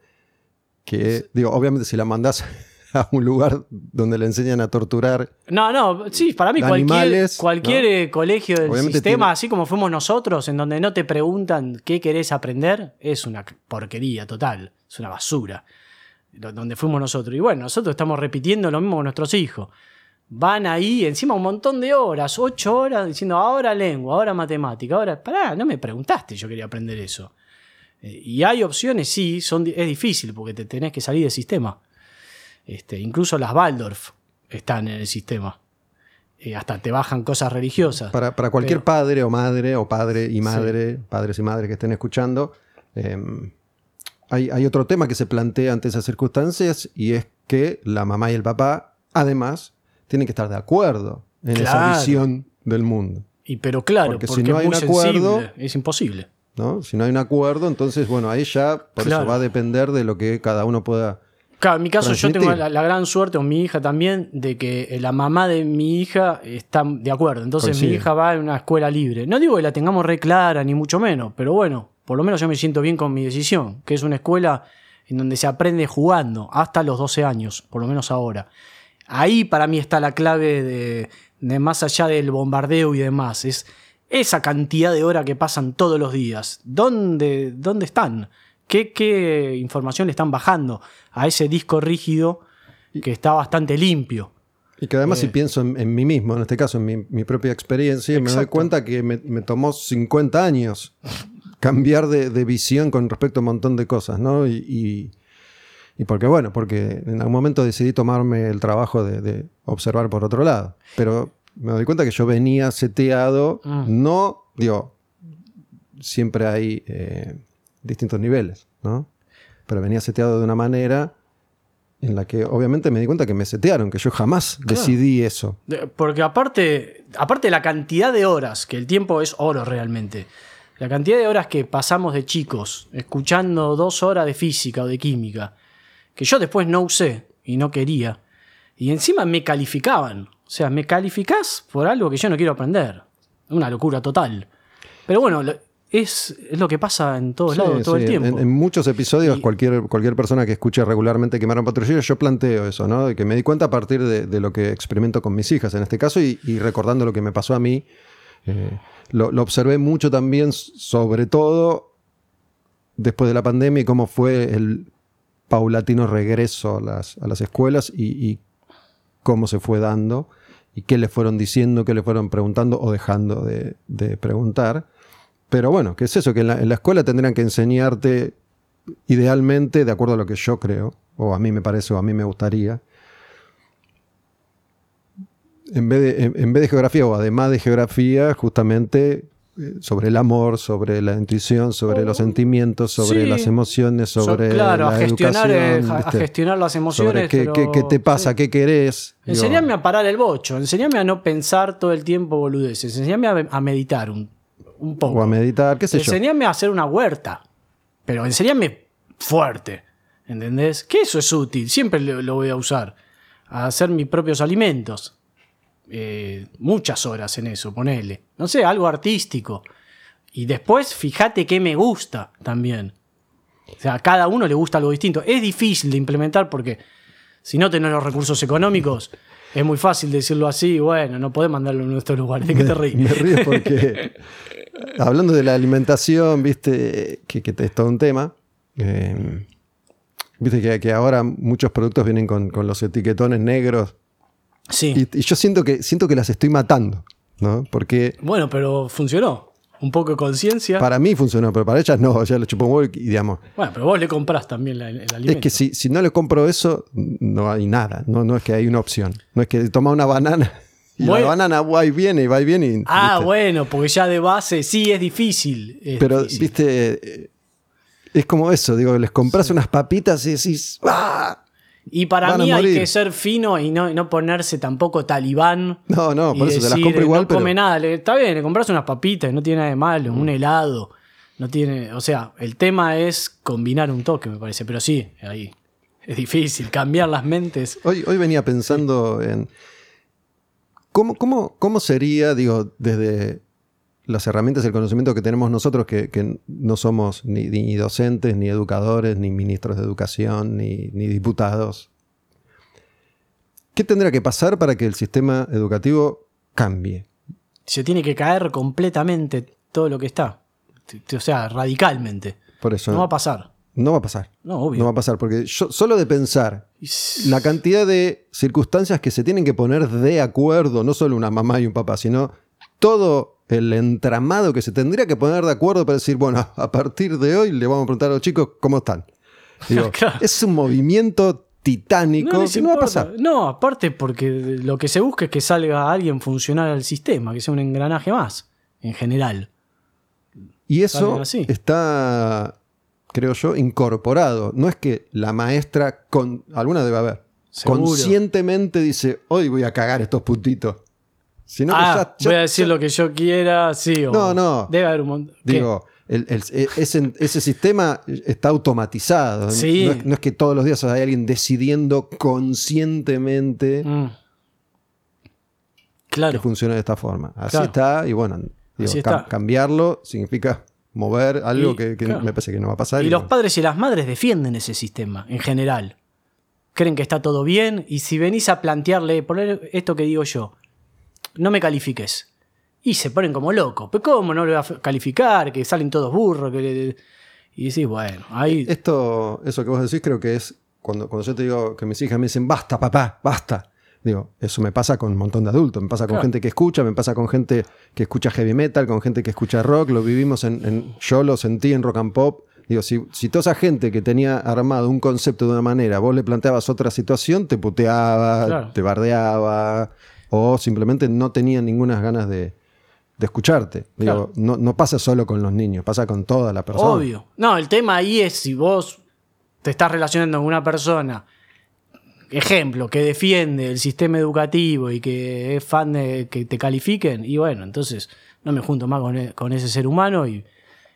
que, digo, obviamente si la mandás [laughs] a un lugar donde le enseñan a torturar, No, no, sí, para mí cualquier, animales, cualquier ¿no? eh, colegio del Obviamente sistema, tiene- así como fuimos nosotros, en donde no te preguntan qué querés aprender, es una porquería total, es una basura. Do- Donde fuimos nosotros. Y bueno, nosotros estamos repitiendo lo mismo con nuestros hijos. Van ahí encima un montón de horas, ocho horas, diciendo ahora lengua, ahora matemática, ahora. Pará, no me preguntaste, yo quería aprender eso. Eh, Y hay opciones, sí, son, es difícil porque te tenés que salir del sistema. Este, incluso las Waldorf están en el sistema. Eh, hasta te bajan cosas religiosas. Para, para cualquier Pero- padre o madre, o padre y madre, padres y madres que estén escuchando, eh, hay, hay otro tema que se plantea ante esas circunstancias y es que la mamá y el papá, además, tienen que estar de acuerdo en esa visión del mundo. Y pero claro, Porque porque, si no hay un acuerdo- sensible, es imposible. ¿no? Si no hay un acuerdo, entonces, bueno, ahí ya, por Claro. eso va a depender de lo que cada uno pueda. Claro, en mi caso yo tengo la, la gran suerte, o mi hija también, de que eh, la mamá de mi hija está de acuerdo. Entonces mi hija va en una escuela libre. No digo que la tengamos re clara, ni mucho menos, pero bueno, por lo menos yo me siento bien con mi decisión, que es una escuela en donde se aprende jugando hasta los 12 años, por lo menos ahora. Ahí para mí está la clave de, de más allá del bombardeo y demás. Es esa cantidad de horas que pasan todos los días. ¿Dónde, dónde están? Qué, qué información le están bajando a ese disco rígido que está bastante limpio. Y que además Eh. si pienso en, en mí mismo, en este caso en mi, mi propia experiencia, me doy cuenta que me, me tomó 50 años cambiar de, de visión con respecto a un montón de cosas, ¿no? Y, y- y porque, bueno, porque en algún momento decidí tomarme el trabajo de, de observar por otro lado. Pero me doy cuenta que yo venía seteado, Mm. no, digo, siempre hay eh, distintos niveles, ¿no? Pero venía seteado de una manera en la que obviamente me di cuenta que me setearon, que yo jamás Claro. decidí eso. Porque aparte, aparte de la cantidad de horas, que el tiempo es oro realmente, la cantidad de horas que pasamos de chicos escuchando dos horas de física o de química, que yo después no usé y no quería, y encima me calificaban. O sea, me calificás por algo que yo no quiero aprender. Una locura total. Pero bueno, es, es lo que pasa en todos Sí, lados todo sí, el tiempo. En, en muchos episodios, Y- cualquier, cualquier persona que escuche regularmente Quemaron Patrulleros, yo planteo eso, ¿no? De que me di cuenta a partir de, de lo que experimento con mis hijas en este caso y, y recordando lo que me pasó a mí. eh, lo, lo observé mucho también, sobre todo después de la pandemia y cómo fue el paulatino regreso a las, a las escuelas y, y cómo se fue dando y qué le fueron diciendo, qué le fueron preguntando o dejando de, de preguntar. Pero bueno, ¿qué es eso? Que en la, en la escuela tendrían que enseñarte idealmente, de acuerdo a lo que yo creo, o a mí me parece, o a mí me gustaría, en vez de, en, en vez de geografía o además de geografía, justamente eh, sobre el amor, sobre la intuición, sobre los sentimientos, sobre Oh. Sí. las emociones, So- sobre claro, la a gestionar, eh, educación, a- a gestionar las sobre emociones. qué, pero- qué- qué te pasa, sí. qué querés. Digo, Enseñame a parar el bocho, enseñame a no pensar todo el tiempo boludeces, enseñame a, a meditar un, un poco. o a meditar, qué sé yo. enseñame a hacer una huerta, pero enseñame fuerte, ¿entendés? Que eso es útil, siempre lo, lo voy a usar. A hacer mis propios alimentos. Eh, muchas horas en eso, ponele. No sé, algo artístico. Y después, fíjate qué me gusta también. O sea, a cada uno le gusta algo distinto. Es difícil de implementar porque si no tenés los recursos económicos, es muy fácil decirlo así. Bueno, no podés mandarlo a nuestro lugar. ¿De qué te ríes? Me río porque [laughs] hablando de la alimentación, viste, que, que es todo un tema. eh, viste que, que ahora muchos productos vienen con, con los etiquetones negros. Sí. Y, y yo siento que, siento que las estoy matando, ¿no? Porque Bueno, pero funcionó. Un poco de conciencia. para mí funcionó, pero para ellas no, ya lo chupó un huevo y digamos. Bueno, pero vos le comprás también la- el, alimento. Es que si, si no le compro eso, no hay nada. No, no es que hay una opción. No es que toma una banana y Bueno. la banana va y viene y va y viene. y- Ah, ¿viste? bueno, porque ya de base sí es difícil. es Pero, difícil. viste, eh, es como eso, digo, les compras unas papitas y decís, ¡ah! Y para van mí hay que ser fino y no, no ponerse tampoco talibán. No, no, por eso te las decir, compro igual, no pero come nada. Le- está bien, le compras unas papitas, no tiene nada de malo, un helado. No tiene. O sea, el tema es combinar un toque, me parece. Pero sí, ahí. Es difícil cambiar las mentes. hoy, hoy venía pensando en cómo, cómo, cómo sería, digo, desde las herramientas y el conocimiento que tenemos nosotros, que, que no somos ni, ni docentes, ni educadores, ni ministros de educación, ni, ni diputados. ¿Qué tendrá que pasar para que el sistema educativo cambie? Se tiene que caer completamente todo lo que está. O sea, radicalmente. Por eso No va a pasar. no va a pasar. No, obvio. No va a pasar, porque yo solo de pensar la cantidad de circunstancias que se tienen que poner de acuerdo, no solo una mamá y un papá, sino todo el entramado que se tendría que poner de acuerdo para decir, bueno, a partir de hoy le vamos a preguntar a los chicos cómo están. Digo, [laughs] Claro. Es un movimiento titánico que no va a pasar. No, aparte porque lo que se busca es que salga alguien funcional al sistema, que sea un engranaje más, en general. Y eso está, creo yo, incorporado. No es que la maestra, con, alguna debe haber, Seguro. conscientemente dice, hoy voy a cagar estos puntitos. Sino que ah, ya- ya- voy a decir ya- lo que yo quiera, sí. o- No, no. Debe haber un montón. Digo, el- el- ese, ese sistema está automatizado. Sí. No, es, no es que todos los días hay alguien decidiendo conscientemente Mm. que Claro. funcione de esta forma. Así Claro. está, y bueno, digo, Así cambiarlo significa mover algo Y, que, que claro. me parece que no va a pasar. Y los padres y las madres defienden ese sistema, en general. Creen que está todo bien y si venís a plantearle, poner esto que digo yo, no me califiques. Y se ponen como locos. ¿Pero cómo no lo voy a calificar? Que salen todos burros. Que Y sí, bueno, ahí... Esto, eso que vos decís, creo que es cuando, cuando yo te digo que mis hijas me dicen, basta, papá, basta. Digo, eso me pasa con un montón de adultos, me pasa con Claro. gente que escucha, me pasa con gente que escucha heavy metal, con gente que escucha rock, lo vivimos en, en- yo lo sentí en rock and pop. Digo, si, si toda esa gente que tenía armado un concepto de una manera, vos le planteabas otra situación, te puteaba, Claro. te bardeaba, o simplemente no tenía ninguna ganas de, de escucharte. Digo, Claro. no, no pasa solo con los niños, pasa con toda la persona. Obvio. No, el tema ahí es si vos te estás relacionando con una persona, ejemplo, que defiende el sistema educativo y que es fan de que te califiquen, y bueno, entonces no me junto más con, e- con ese ser humano y,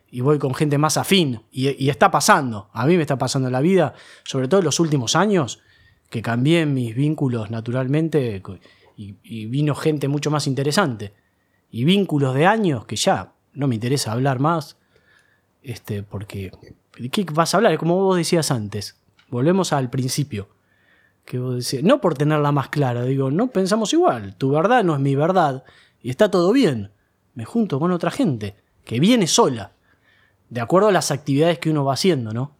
y voy con gente más afín. Y, y está pasando, a mí me está pasando en la vida, sobre todo en los últimos años, que cambié mis vínculos naturalmente y, vino gente mucho más interesante. Y vínculos de años que ya no me interesa hablar más. Este, porque. ¿De qué vas a hablar? Como vos decías antes. Volvemos al principio. Que vos no por tenerla más clara, digo, no pensamos igual. Tu verdad no es mi verdad. Y está todo bien. Me junto con otra gente. Que viene sola. De acuerdo a las actividades que uno va haciendo, ¿no?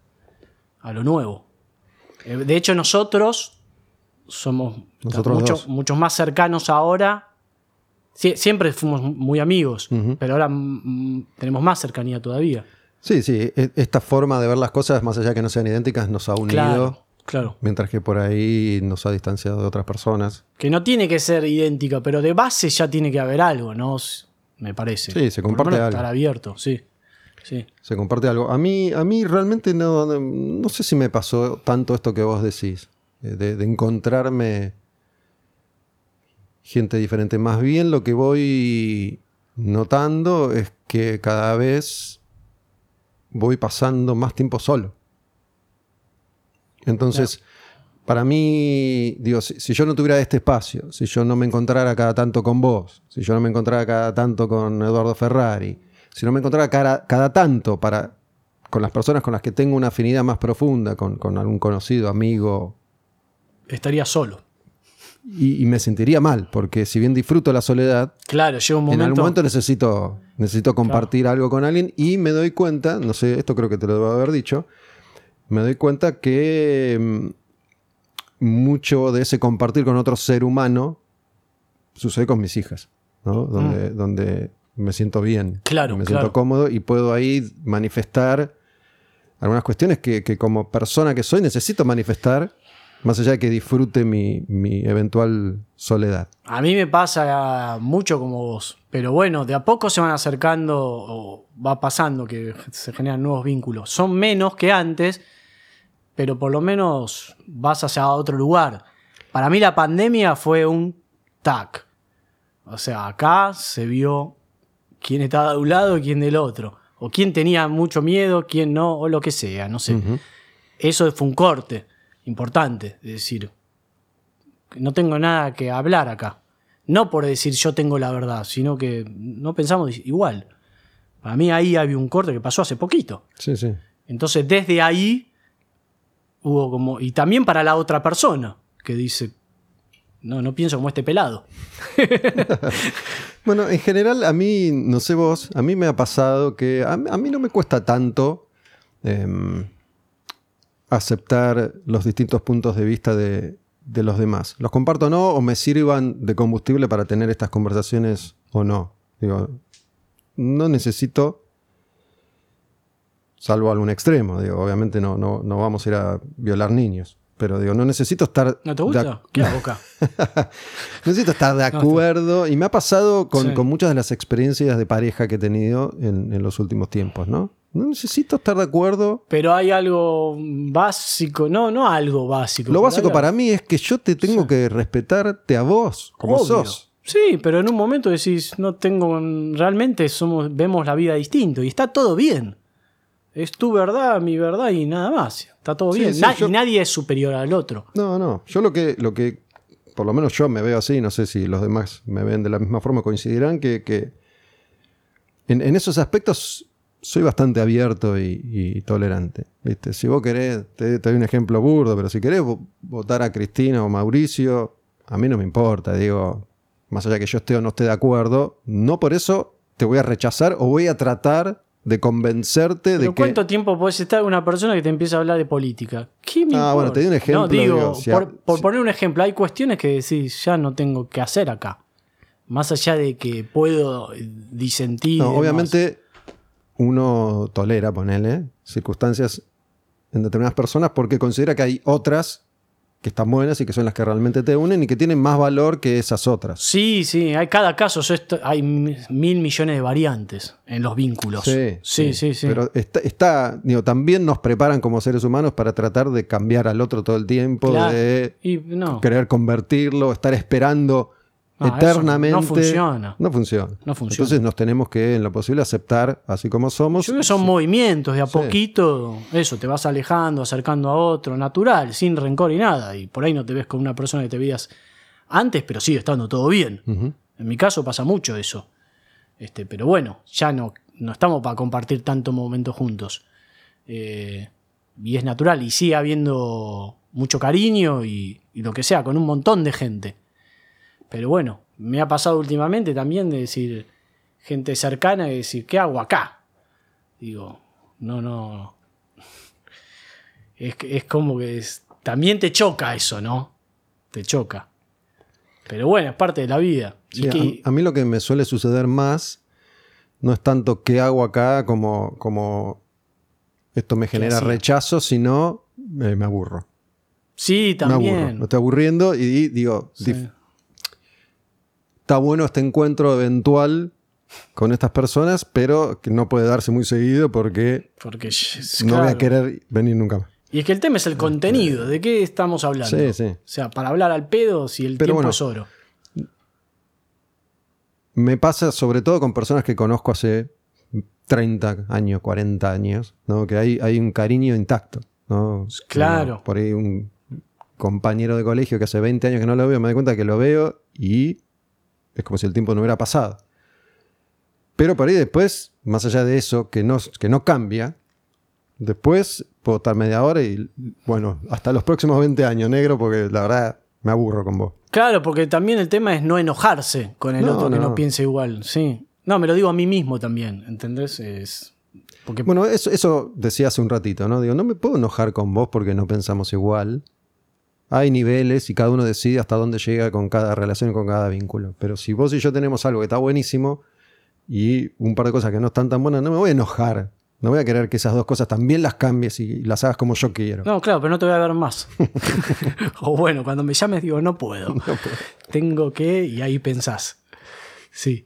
A lo nuevo. Eh, De hecho, nosotros somos Nosotros mucho- dos. más cercanos ahora. Sie- siempre fuimos muy amigos, pero ahora tenemos más cercanía todavía. Sí, sí, e- esta forma de ver las cosas, más allá de que no sean idénticas, nos ha unido, Claro, claro. mientras que por ahí nos ha distanciado de otras personas. Que no tiene que ser idéntica, pero de base ya tiene que haber algo, ¿no? Me parece. Sí, se comparte algo. Estar abierto, sí. sí. Se comparte algo. A mí, a mí realmente no, sé si me pasó tanto esto que vos decís, de, de encontrarme gente diferente. Más bien lo que voy notando es que cada vez voy pasando más tiempo solo. Entonces, para mí, digo, si, si yo no tuviera este espacio, si yo no me encontrara cada tanto con vos, si yo no me encontrara cada tanto con Eduardo Ferrari, si no me encontrara cada, cada tanto para, con las personas con las que tengo una afinidad más profunda, con, con algún conocido, amigo, Estaría solo. y, y me sentiría mal, porque si bien disfruto la soledad, Claro, llega un en momento. algún momento necesito, necesito compartir algo con alguien y me doy cuenta, no sé, esto creo que te lo debo haber dicho, me doy cuenta que mm, mucho de ese compartir con otro ser humano sucede con mis hijas, ¿no? Donde, donde me siento bien, Mm. Claro, me claro. siento cómodo y puedo ahí manifestar algunas cuestiones que, que como persona que soy necesito manifestar, más allá de que disfrute mi, mi eventual soledad. A mí me pasa mucho como vos. Pero bueno, de a poco se van acercando o va pasando que se generan nuevos vínculos. Son menos que antes, pero por lo menos vas hacia otro lugar. Para mí la pandemia fue un tac. O sea, acá se vio quién estaba de un lado y quién del otro. O quién tenía mucho miedo, quién no, o lo que sea, no sé. Eso fue un corte importante. Es decir, no tengo nada que hablar acá. No por decir yo tengo la verdad, sino que no pensamos igual. Para mí ahí había un corte que pasó hace poquito. Sí, sí. Entonces desde ahí hubo como... Y también para la otra persona, que dice, no, no pienso como este pelado. [laughs] Bueno, en general, a mí, no sé vos, a mí me ha pasado que a, a mí no me cuesta tanto em, aceptar los distintos puntos de vista de, de los demás. Los comparto o no, o me sirvan de combustible para tener estas conversaciones o no. Digo, no necesito, salvo algún extremo, digo, obviamente no, no, no vamos a ir a violar niños. Pero digo, no necesito estar. ¿No te gusta? ¿Qué hago [laughs] acá? Necesito estar de acuerdo. Y me ha pasado con, Sí. con muchas de las experiencias de pareja que he tenido en, en los últimos tiempos, ¿no? No necesito estar de acuerdo. Pero hay algo básico, no, no algo básico. Lo básico para algo- mí es que yo te tengo que respetarte a vos, como Obvio. sos. Sí, pero en un momento decís, no tengo, realmente somos, vemos la vida distinto y está todo bien. Es tu verdad, mi verdad y nada más. Está todo Sí, bien. sí, Na- yo- Y nadie es superior al otro. No, no. Yo lo que, lo que, por lo menos yo me veo así, no sé si los demás me ven de la misma forma, coincidirán que, que en, en esos aspectos soy bastante abierto y, y tolerante. ¿viste? Si vos querés, te, te doy un ejemplo burdo, pero si querés vo- votar a Cristina o Mauricio, a mí no me importa, digo, más allá que yo esté o no esté de acuerdo, no por eso te voy a rechazar o voy a tratar de convencerte de Pero que... ¿cuánto tiempo puedes estar una persona que te empieza a hablar de política? ¿Qué me Ah, bueno, te di un ejemplo, No, digo, digo, si a- por, por poner un ejemplo, hay cuestiones que decís, ya no tengo que hacer acá. Más allá de que puedo disentir. No, obviamente uno tolera, ponele, circunstancias en determinadas personas porque considera que hay otras que están buenas y que son las que realmente te unen y que tienen más valor que esas otras. Sí, sí, hay cada caso, hay mi- mil millones de variantes en los vínculos. sí, sí. sí. Pero está, está, digo, también nos preparan como seres humanos para tratar de cambiar al otro todo el tiempo, Claro. de Y no, querer convertirlo, estar esperando No, eso eternamente. no funciona. No funciona. No funciona. Entonces nos tenemos que, en lo posible, aceptar así como somos. yo creo que son movimientos de a Sí. poquito, eso, te vas alejando, acercando a otro, natural, sin rencor y nada. Y por ahí no te ves con una persona que te veías antes, pero sigue estando todo bien. En mi caso pasa mucho eso. Este, pero bueno, ya no, no estamos para compartir tantos momentos juntos. Eh, y es natural, y sigue habiendo mucho cariño y, y lo que sea, con un montón de gente. Pero bueno, me ha pasado últimamente también de decir, gente cercana, y decir, ¿qué hago acá? Digo, no, no. [laughs] Es, es como que es- también te choca eso, ¿no? Te choca. Pero bueno, es parte de la vida. Y Sí, que- a, a mí lo que me suele suceder más no es tanto qué hago acá como, como esto me genera rechazo, sino eh, me aburro. sí, Me aburro. también. Me estoy aburriendo y, y digo, Sí. Está bueno este encuentro eventual con estas personas, pero que no puede darse muy seguido porque no voy a querer venir nunca más. Y es que el tema es el contenido. ¿De qué estamos hablando? Sí, sí. O sea, para hablar al pedo, si el Pero tiempo bueno. es oro. Me pasa sobre todo con personas que conozco hace 30 años, 40 años, ¿no? que hay, hay un cariño intacto. ¿no? Claro. Por ahí un compañero de colegio que hace 20 años que no lo veo, me doy cuenta que lo veo y es como si el tiempo no hubiera pasado. Pero por ahí después, más allá de eso, que no, que no cambia, después puedo estar media hora y, bueno, hasta los próximos 20 años, negro, porque la verdad me aburro con vos. Claro, porque también el tema es no enojarse con el No, otro que no. no piense igual. Sí. No, me lo digo a mí mismo también, ¿entendés? Es. Porque Bueno, eso, eso decía hace un ratito, ¿no? Digo, no me puedo enojar con vos porque no pensamos igual. Hay niveles y cada uno decide hasta dónde llega con cada relación y con cada vínculo. Pero si vos y yo tenemos algo que está buenísimo y un par de cosas que no están tan buenas, no me voy a enojar. No voy a querer que esas dos cosas también las cambies y las hagas como yo quiero. No, claro, pero no te voy a ver más. [laughs] [laughs] o bueno, cuando me llames digo, [laughs] no puedo. Tengo que, y ahí pensás. Sí.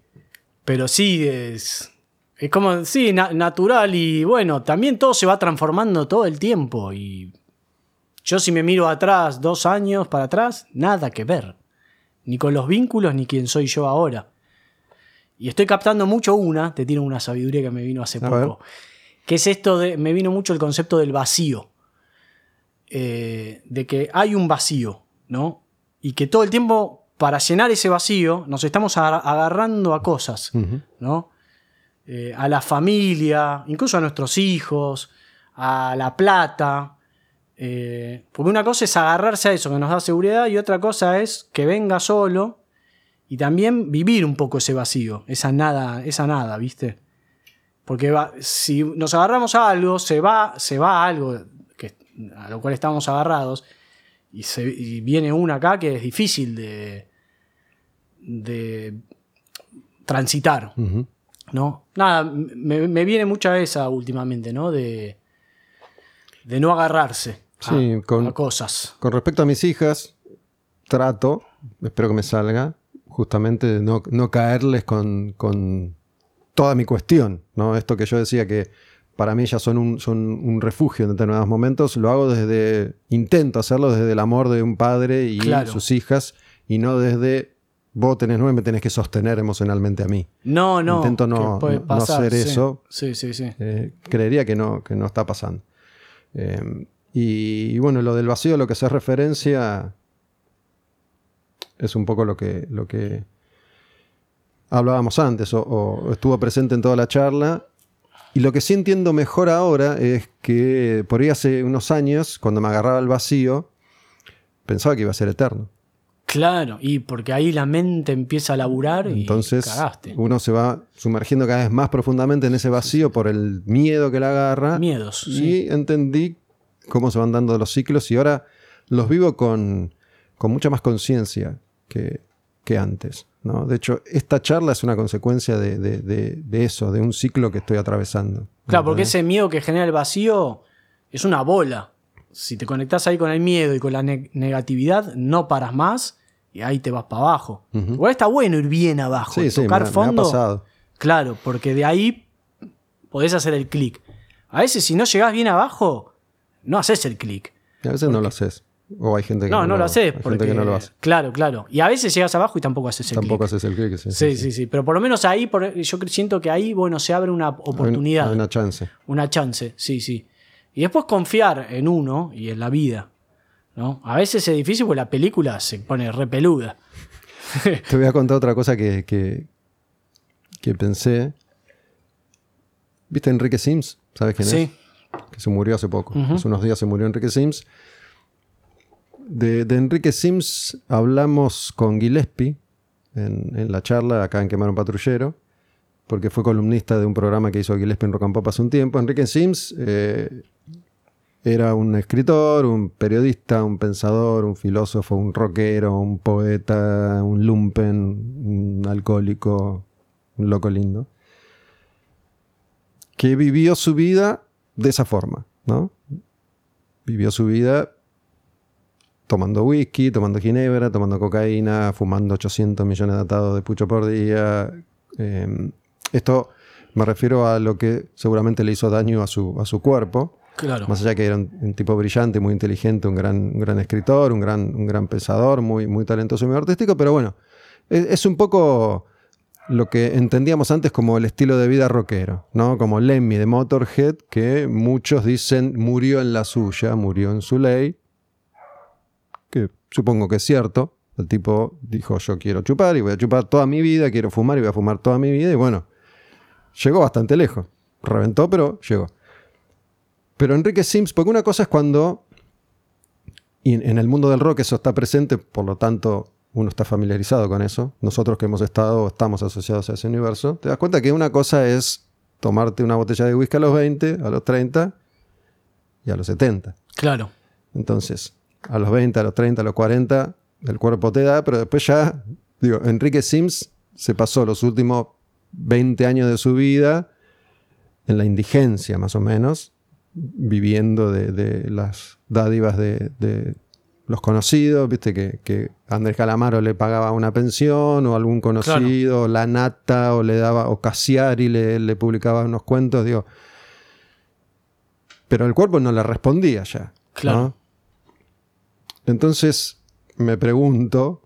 Pero sí, es. Es como, sí, na- natural y bueno, también todo se va transformando todo el tiempo. Y yo, si me miro atrás, dos años para atrás, nada que ver. Ni con los vínculos, ni quién soy yo ahora. Y estoy captando mucho una, te tiro una sabiduría que me vino hace A ver. poco. Que es esto de. Me vino mucho el concepto del vacío eh, de que hay un vacío, ¿no? Y que todo el tiempo, para llenar ese vacío, nos estamos agar- agarrando a cosas. ¿no? Eh, a la familia, incluso a nuestros hijos, a la plata. Eh, porque una cosa es agarrarse a eso que nos da seguridad y otra cosa es que venga solo y también vivir un poco ese vacío, esa nada, esa nada, ¿viste? Porque va- si nos agarramos a algo, se va, se va a algo que, a lo cual estamos agarrados y, se- y viene una acá que es difícil de, de transitar. ¿no? Nada, me, me viene mucha esa últimamente, ¿no? De, de no agarrarse a, Sí, con- a cosas. Con respecto a mis hijas, trato, espero que me salga, justamente de no, no caerles con, con toda mi cuestión. ¿no? Esto que yo decía que para mí ellas son un, son un refugio en determinados momentos, lo hago desde, intento hacerlo desde el amor de un padre y Claro. sus hijas, y no desde vos tenés nueve, me tenés que sostener emocionalmente a mí. No, no. Intento no- puede no- no hacer sí. eso. Sí, sí, sí. Eh, creería que no, que no está pasando. Eh, y, y bueno, lo del vacío, lo que hace referencia es un poco lo que, lo que hablábamos antes o, o estuvo presente en toda la charla. Y lo que sí entiendo mejor ahora es que por ahí hace unos años, cuando me agarraba el vacío, pensaba que iba a ser eterno. Claro, y porque ahí la mente empieza a laburar y Entonces cagaste. uno se va sumergiendo cada vez más profundamente en ese vacío por el miedo que le agarra. Miedos. Y sí. entendí cómo se van dando los ciclos y ahora los vivo con, con mucha más conciencia que, que antes. ¿no? De hecho, esta charla es una consecuencia de, de- de- de eso, de un ciclo que estoy atravesando. Claro, porque ese miedo que genera el vacío es una bola. Si te conectás ahí con el miedo y con la ne- negatividad, no paras más y ahí te vas para abajo. Igual está bueno ir bien abajo, Sí, sí, me tocar ha- me ha fondo. pasado. Claro, porque de ahí podés hacer el clic. A veces si no llegás bien abajo, no haces el clic. A veces no lo haces. O hay gente que No, no, lo haces hay porque gente que no lo hace. Claro, claro. Y a veces llegas abajo y tampoco haces el Tampoco clic. haces el clic. Sí, Sí, sí, sí. Pero por lo menos ahí, por- yo siento que ahí, bueno, se abre una oportunidad. Hay una chance. Una chance, sí, sí. Y después confiar en uno y en la vida. ¿no? A veces es difícil porque la película se pone repeluda. [laughs] Te voy a contar otra cosa que, que, que pensé. ¿Viste Enrique Sims? ¿Sabes quién Sí, es? Que se murió hace poco. Hace unos días se murió Enrique Sims. De, de Enrique Sims hablamos con Gillespie en, en la charla acá en Quemar un Patrullero, porque fue columnista de un programa que hizo Gillespie en Rock and Pop hace un tiempo. Enrique Sims eh, era un escritor, un periodista, un pensador, un filósofo, un rockero, un poeta, un lumpen, un alcohólico, un loco lindo, que vivió su vida de esa forma, ¿no? Vivió su vida tomando whisky, tomando ginebra, tomando cocaína, fumando 800 millones de atados de pucho por día. Eh, esto me refiero a lo que seguramente le hizo daño a su, a su cuerpo. claro. Más allá que era un, un tipo brillante, muy inteligente, un gran, un gran escritor, un gran, un gran pensador, muy, muy talentoso y muy artístico, pero bueno, es, es un poco lo que entendíamos antes como el estilo de vida rockero, ¿no? Como Lemmy de Motorhead, que muchos dicen murió en la suya, murió en su ley, que supongo que es cierto. El tipo dijo, yo quiero chupar y voy a chupar toda mi vida, quiero fumar y voy a fumar toda mi vida, y bueno, llegó bastante lejos. Reventó, pero llegó. Pero Enrique Sims, porque una cosa es cuando, y en- el mundo del rock eso está presente, por lo tanto uno está familiarizado con eso, nosotros que hemos estado, estamos asociados a ese universo, te das cuenta que una cosa es tomarte una botella de whisky a los 20, a los 30 y a los 70. Claro. Entonces, a los 20, a los 30, a los 40, el cuerpo te da, pero después ya, digo, Enrique Sims se pasó los últimos 20 años de su vida en la indigencia, más o menos, viviendo de, de las dádivas de, de los conocidos, viste que, que Andrés Calamaro le pagaba una pensión o algún conocido, la nata o le daba, o Cassiari le, le publicaba unos cuentos, digo. Pero el cuerpo no le respondía ya. Claro. ¿no? Entonces me pregunto,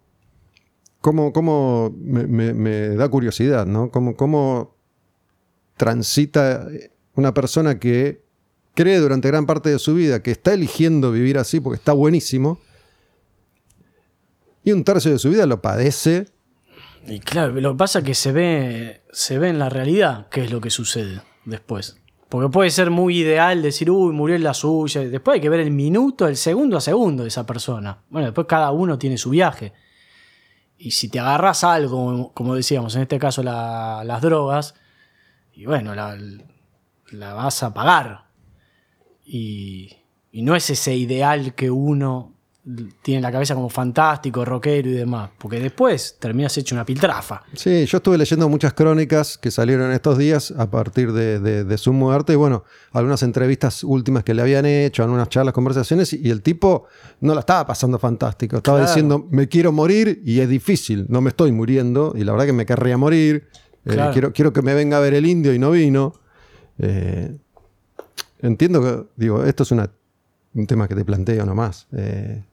¿cómo, cómo me, me- me da curiosidad, ¿no? ¿Cómo, cómo transita una persona que cree durante gran parte de su vida que está eligiendo vivir así porque está buenísimo y un tercio de su vida lo padece Y claro, lo que pasa es que se ve, se ve en la realidad qué es lo que sucede después. Porque puede ser muy ideal decir, uy, murió en la suya. Después hay que ver el minuto, el segundo a segundo de esa persona. Bueno, después cada uno tiene su viaje. Y si te agarras algo, como decíamos, en este caso la- las drogas, y bueno, la, vas a pagar. Y no es ese ideal que uno tiene en la cabeza como fantástico, rockero y demás. Porque después terminas hecho una piltrafa. Sí, yo estuve leyendo muchas crónicas que salieron estos días a partir de, de- de su muerte y bueno, algunas entrevistas últimas que le habían hecho, algunas charlas, conversaciones y el tipo no la estaba pasando fantástico. Estaba Claro. diciendo, me quiero morir y es difícil, no me estoy muriendo y la verdad que me querría morir. Eh, quiero, quiero que me venga a ver el indio y no vino. Eh, entiendo que, digo, esto es una- un tema que te planteo nomás. Eh,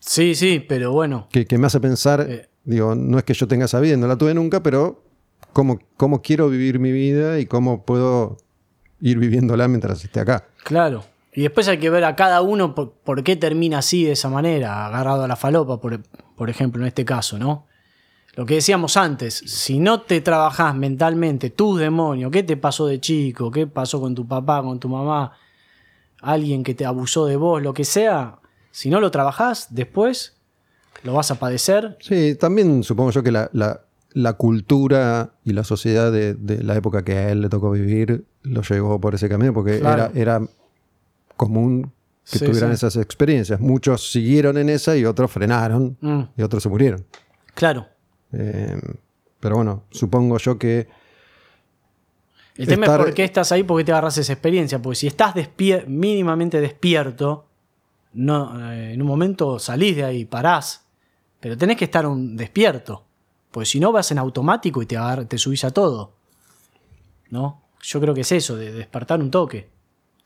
Sí, sí, pero bueno. que, que me hace pensar, Eh. digo, no es que yo tenga esa vida, no la tuve nunca, pero cómo, cómo quiero vivir mi vida y cómo puedo ir viviéndola mientras esté acá. Claro. Y después hay que ver a cada uno por, por qué termina así de esa manera, agarrado a la falopa, por, por ejemplo, en este caso, ¿no? Lo que decíamos antes, si no te trabajás mentalmente tus demonios, qué te pasó de chico, qué pasó con tu papá, con tu mamá, alguien que te abusó de vos, lo que sea, si no lo trabajás, después lo vas a padecer. Sí, también supongo yo que la, la- la cultura y la sociedad de, de la época que a él le tocó vivir lo llevó por ese camino, porque Claro. era, era común que Sí, tuvieran sí. esas experiencias. Muchos siguieron en esa y otros frenaron Mm, y otros se murieron. claro. Eh, pero bueno, supongo yo que El tema Estar- es por qué estás ahí, por qué te agarras esa experiencia. Porque si estás despier- mínimamente despierto, no, eh, en un momento salís de ahí, parás. Pero tenés que estar un despierto. Porque si no vas en automático y te, te subís a todo. ¿No? Yo creo que es eso, de despertar un toque.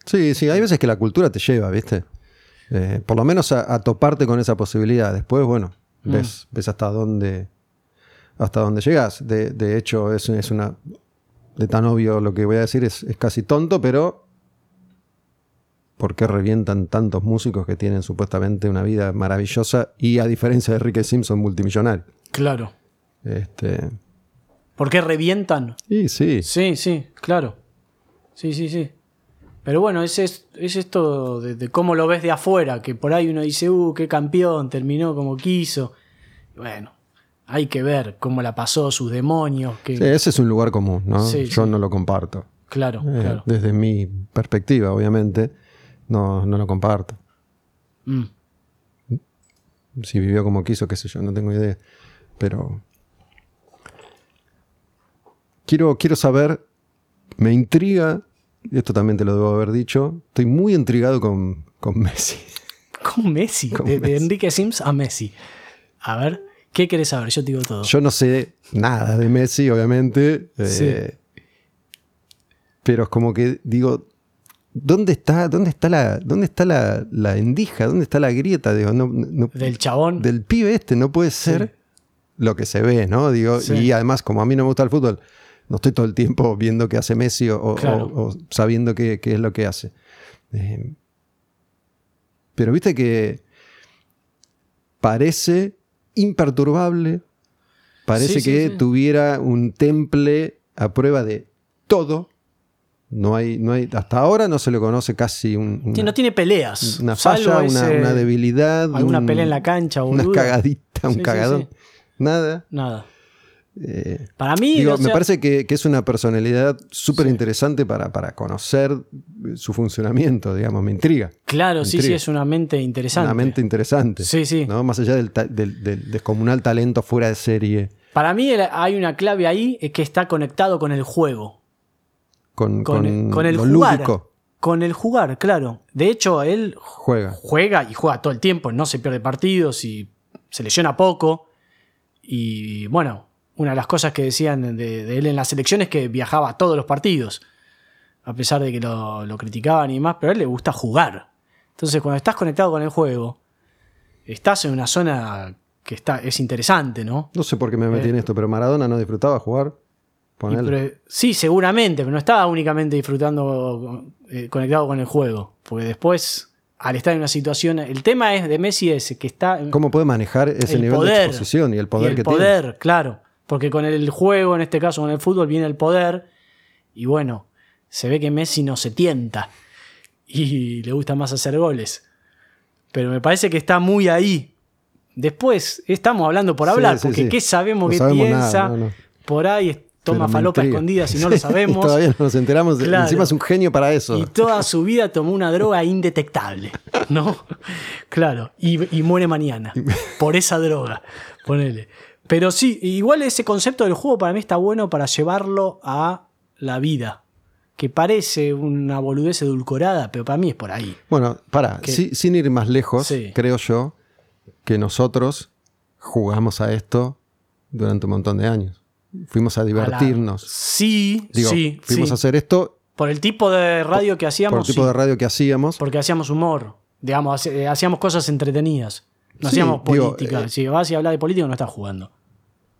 Sí, sí, hay veces que la cultura te lleva, ¿viste? Eh, por lo menos a, a toparte con esa posibilidad. Después, bueno, Mm. ves, ves hasta dónde hasta dónde llegas. De, de hecho, es, es una. De tan obvio lo que voy a decir es, es casi tonto, pero. ¿Por qué revientan tantos músicos que tienen supuestamente una vida maravillosa y a diferencia de Ricky Simpson, multimillonario? Claro. Este, ¿Por qué revientan? y sí, Sí, sí, claro. Sí, sí, sí. Pero bueno, es, es, es esto de, de cómo lo ves de afuera, que por ahí uno dice, uh, qué campeón, terminó como quiso. Bueno, hay que ver cómo la pasó, sus demonios, que... sí, ese es un lugar común, ¿no? Sí, Yo sí. no lo comparto. Claro, Eh, claro. Desde mi perspectiva, obviamente, no, no lo comparto. Mm. Si vivió como quiso, qué sé yo, no tengo idea. Pero. Quiero, quiero saber, me intriga, esto también te lo debo haber dicho, estoy muy intrigado con, con Messi. [laughs] Con Messi, Con de, de Messi. Enrique Sims a Messi. A ver, ¿qué querés saber? Yo te digo todo. Yo no sé nada de Messi, obviamente. eh, Pero es como que digo, ¿dónde está, dónde está la, dónde está la, la endija? ¿Dónde está la grieta? Digo, no, no- Del chabón. del pibe este no puede ser lo que se ve, ¿no? Digo, Sí. y además, como a mí no me gusta el fútbol, no estoy todo el tiempo viendo qué hace Messi o, o- Claro. o- o sabiendo qué, qué es lo que hace. Eh, pero viste que parece imperturbable, parece Sí, que tuviera un temple a prueba de todo. No hay, no hay, hasta ahora no se le conoce casi un, Sí, no tiene peleas. una falla, una, debilidad. Alguna un- pelea en la cancha, Una cagadita, un Sí, cagadón. sí. Nada. Nada. Eh, Para mí, digo, o me parece que, que es una personalidad súper interesante para, para conocer su funcionamiento, digamos, me intriga. claro, sí, sí, intriga. es una mente interesante. Una mente interesante. Sí, sí. ¿no? Más allá del, del- del descomunal talento fuera de serie, Para mí hay una clave ahí, es que está conectado con el juego. Con, Con, con con el jugar. lúdico, Con el jugar, claro. De hecho, él juega. juega y juega todo el tiempo, no se pierde partidos y se lesiona poco. Y bueno, una de las cosas que decían de, de él en la selección es que viajaba a todos los partidos, a pesar de que lo, lo criticaban y más, pero a él le gusta jugar. Entonces, cuando estás conectado con el juego, estás en una zona que está, es interesante, ¿no? No sé por qué me metí en esto, pero Maradona no disfrutaba jugar. Pero- sí, seguramente, pero no estaba únicamente disfrutando eh, conectado con el juego. Porque después, al estar en una situación. El tema es de Messi es que está. ¿Cómo puede manejar ese el nivel de exposición y el poder y el que poder, claro. Porque con el juego, en este caso con el fútbol, viene el poder. Y bueno, se ve que Messi no se tienta. Y le gusta más hacer goles. Pero me parece que está muy ahí. Después, estamos hablando por hablar, sí, porque sí. qué sabemos No que sabemos nada, piensa. no, no. Por ahí toma falopa escondida si no lo [laughs] sabemos. Todavía no nos enteramos. Claro. Encima es un genio para eso. Y toda su vida tomó una droga indetectable, ¿no? Claro, y, y muere mañana [laughs] por esa droga, ponele. Pero sí, igual ese concepto del juego para mí está bueno para llevarlo a la vida, que parece una boludez edulcorada, pero para mí es por ahí. Bueno, para, sin ir más lejos, Sí. creo yo que nosotros jugamos a esto durante un montón de años. Fuimos a A la- divertirnos. Sí, Digo, sí, fuimos sí. a hacer esto Por el tipo de radio que por hacíamos, el tipo sí, de radio que hacíamos. porque hacíamos humor, digamos, eh, hacíamos cosas entretenidas. No Sí, hacíamos digo, política. eh, si vas y hablas de política, no estás jugando.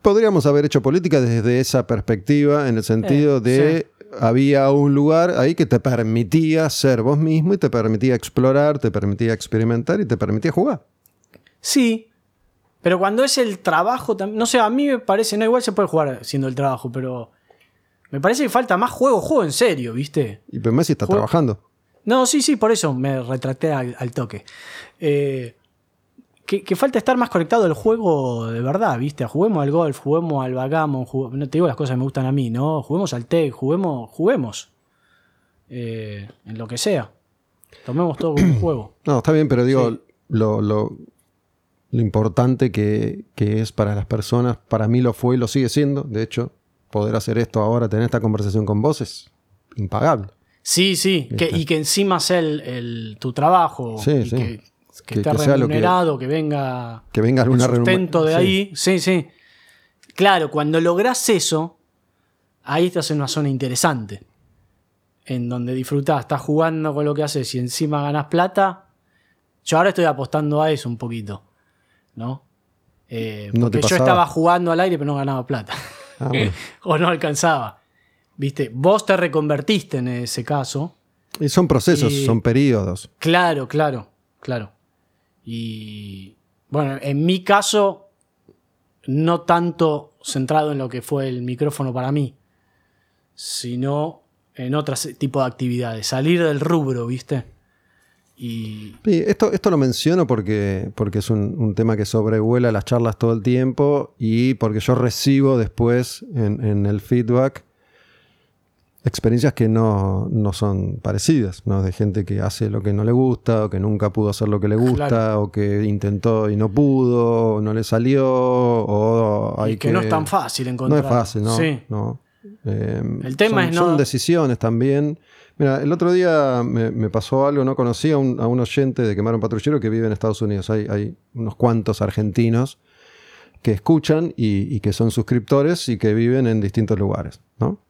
Podríamos haber hecho política desde esa perspectiva, en el sentido Eh, de había un lugar ahí que te permitía ser vos mismo y te permitía explorar, te permitía experimentar y te permitía jugar. Sí, pero cuando es el trabajo, no sé, a mí me parece, no, igual se puede jugar siendo el trabajo, pero me parece que falta más juego, juego en serio, ¿viste? Y pues Messi está trabajando. No, sí, sí, por eso me retracté al, al toque. Eh, que, que falta estar más conectado al juego de verdad, ¿viste? Juguemos al golf, juguemos al backgammon, jugu- no te digo las cosas que me gustan a mí, ¿no? Juguemos al tech, juguemos, juguemos. Eh, en lo que sea. Tomemos todo como un juego. [clears throat] No, está bien, pero digo, Sí. lo, lo- lo importante que, que es para las personas, para mí lo fue y lo sigue siendo. De hecho, poder hacer esto ahora, tener esta conversación con vos es impagable. Sí, sí, que, ¿Viste? y que encima sea el, el- tu trabajo. Sí, y sí. Que, que Que- esté remunerado, que, venga Que venga el sustento de sí. ahí. Sí, sí. Claro, cuando lográs eso, ahí estás en una zona interesante. En donde disfrutás, estás jugando con lo que haces y encima ganás plata. Yo ahora estoy apostando a eso un poquito. ¿No? Eh, ¿No te porque yo estaba jugando al aire pero no ganaba plata. Ah, bueno. [laughs] o no alcanzaba. ¿Viste? Vos te reconvertiste en ese caso. Y son procesos, Y- son periodos. Claro, claro, claro. Y bueno, en mi caso, no tanto centrado en lo que fue el micrófono para mí, sino en otro tipo de actividades. Salir del rubro, ¿viste? Y Sí, esto, esto lo menciono porque, porque es un, un tema que sobrevuela las charlas todo el tiempo y porque yo recibo después en, en el feedback experiencias que no, no son parecidas, ¿no? De gente que hace lo que no le gusta, o que nunca pudo hacer lo que le gusta, Claro. o que intentó y no pudo, o no le salió, o hay y que, no es tan fácil no encontrar. es fácil, ¿no? Sí. No. Eh, El tema son, es no- son decisiones también. Mira, el otro día me, pasó algo, no conocía a un, oyente de Quemar un Patrullero que vive en Estados Unidos. Hay, unos cuantos argentinos que escuchan y, que son suscriptores y que viven en distintos lugares, ¿no?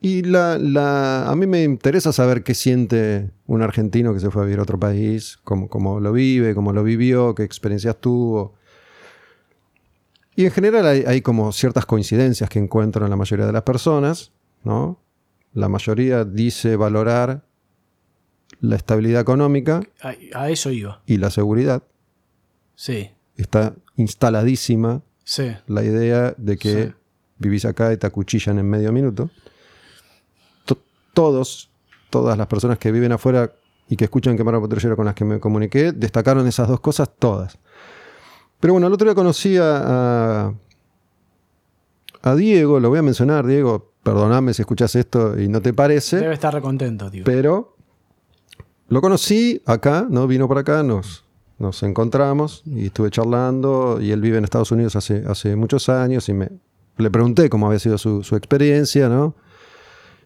Y la, a mí me interesa saber qué siente un argentino que se fue a vivir a otro país, cómo, cómo lo vive, cómo lo vivió, qué experiencias tuvo. Y en general hay, hay como ciertas coincidencias que encuentro en la mayoría de las personas, ¿no? La mayoría dice valorar la estabilidad económica A, a eso iba. y la seguridad. Sí, Está instaladísima sí. la idea de que Sí. vivís acá y te acuchillan en medio minuto. To- todos, todas las personas que viven afuera y que escuchan Quemar a Patrullero con las que me comuniqué, destacaron esas dos cosas todas. Pero bueno, el otro día conocí a, a, a Diego, lo voy a mencionar, Diego, perdoname si escuchas esto y no te parece. Debe estar recontento, tío. Pero lo conocí acá, ¿no? Vino por acá, nos, nos encontramos y estuve charlando. Y él vive en Estados Unidos hace, hace muchos años y me, le pregunté cómo había sido su, su experiencia, ¿no?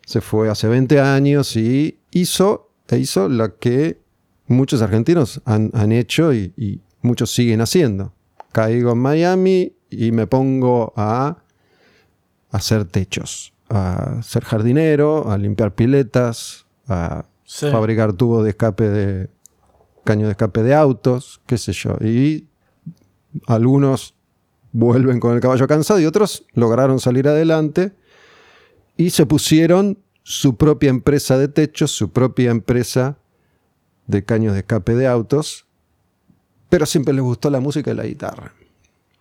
Se fue hace 20 años y hizo, e hizo lo que muchos argentinos han, han hecho y, y muchos siguen haciendo. Caigo en Miami y me pongo a hacer techos, a ser jardinero, a limpiar piletas, a Sí. fabricar tubos de escape de caño de escape de autos, qué sé yo. Y algunos vuelven con el caballo cansado y otros lograron salir adelante y se pusieron su propia empresa de techos, su propia empresa de caños de escape de autos, pero siempre les gustó la música y la guitarra.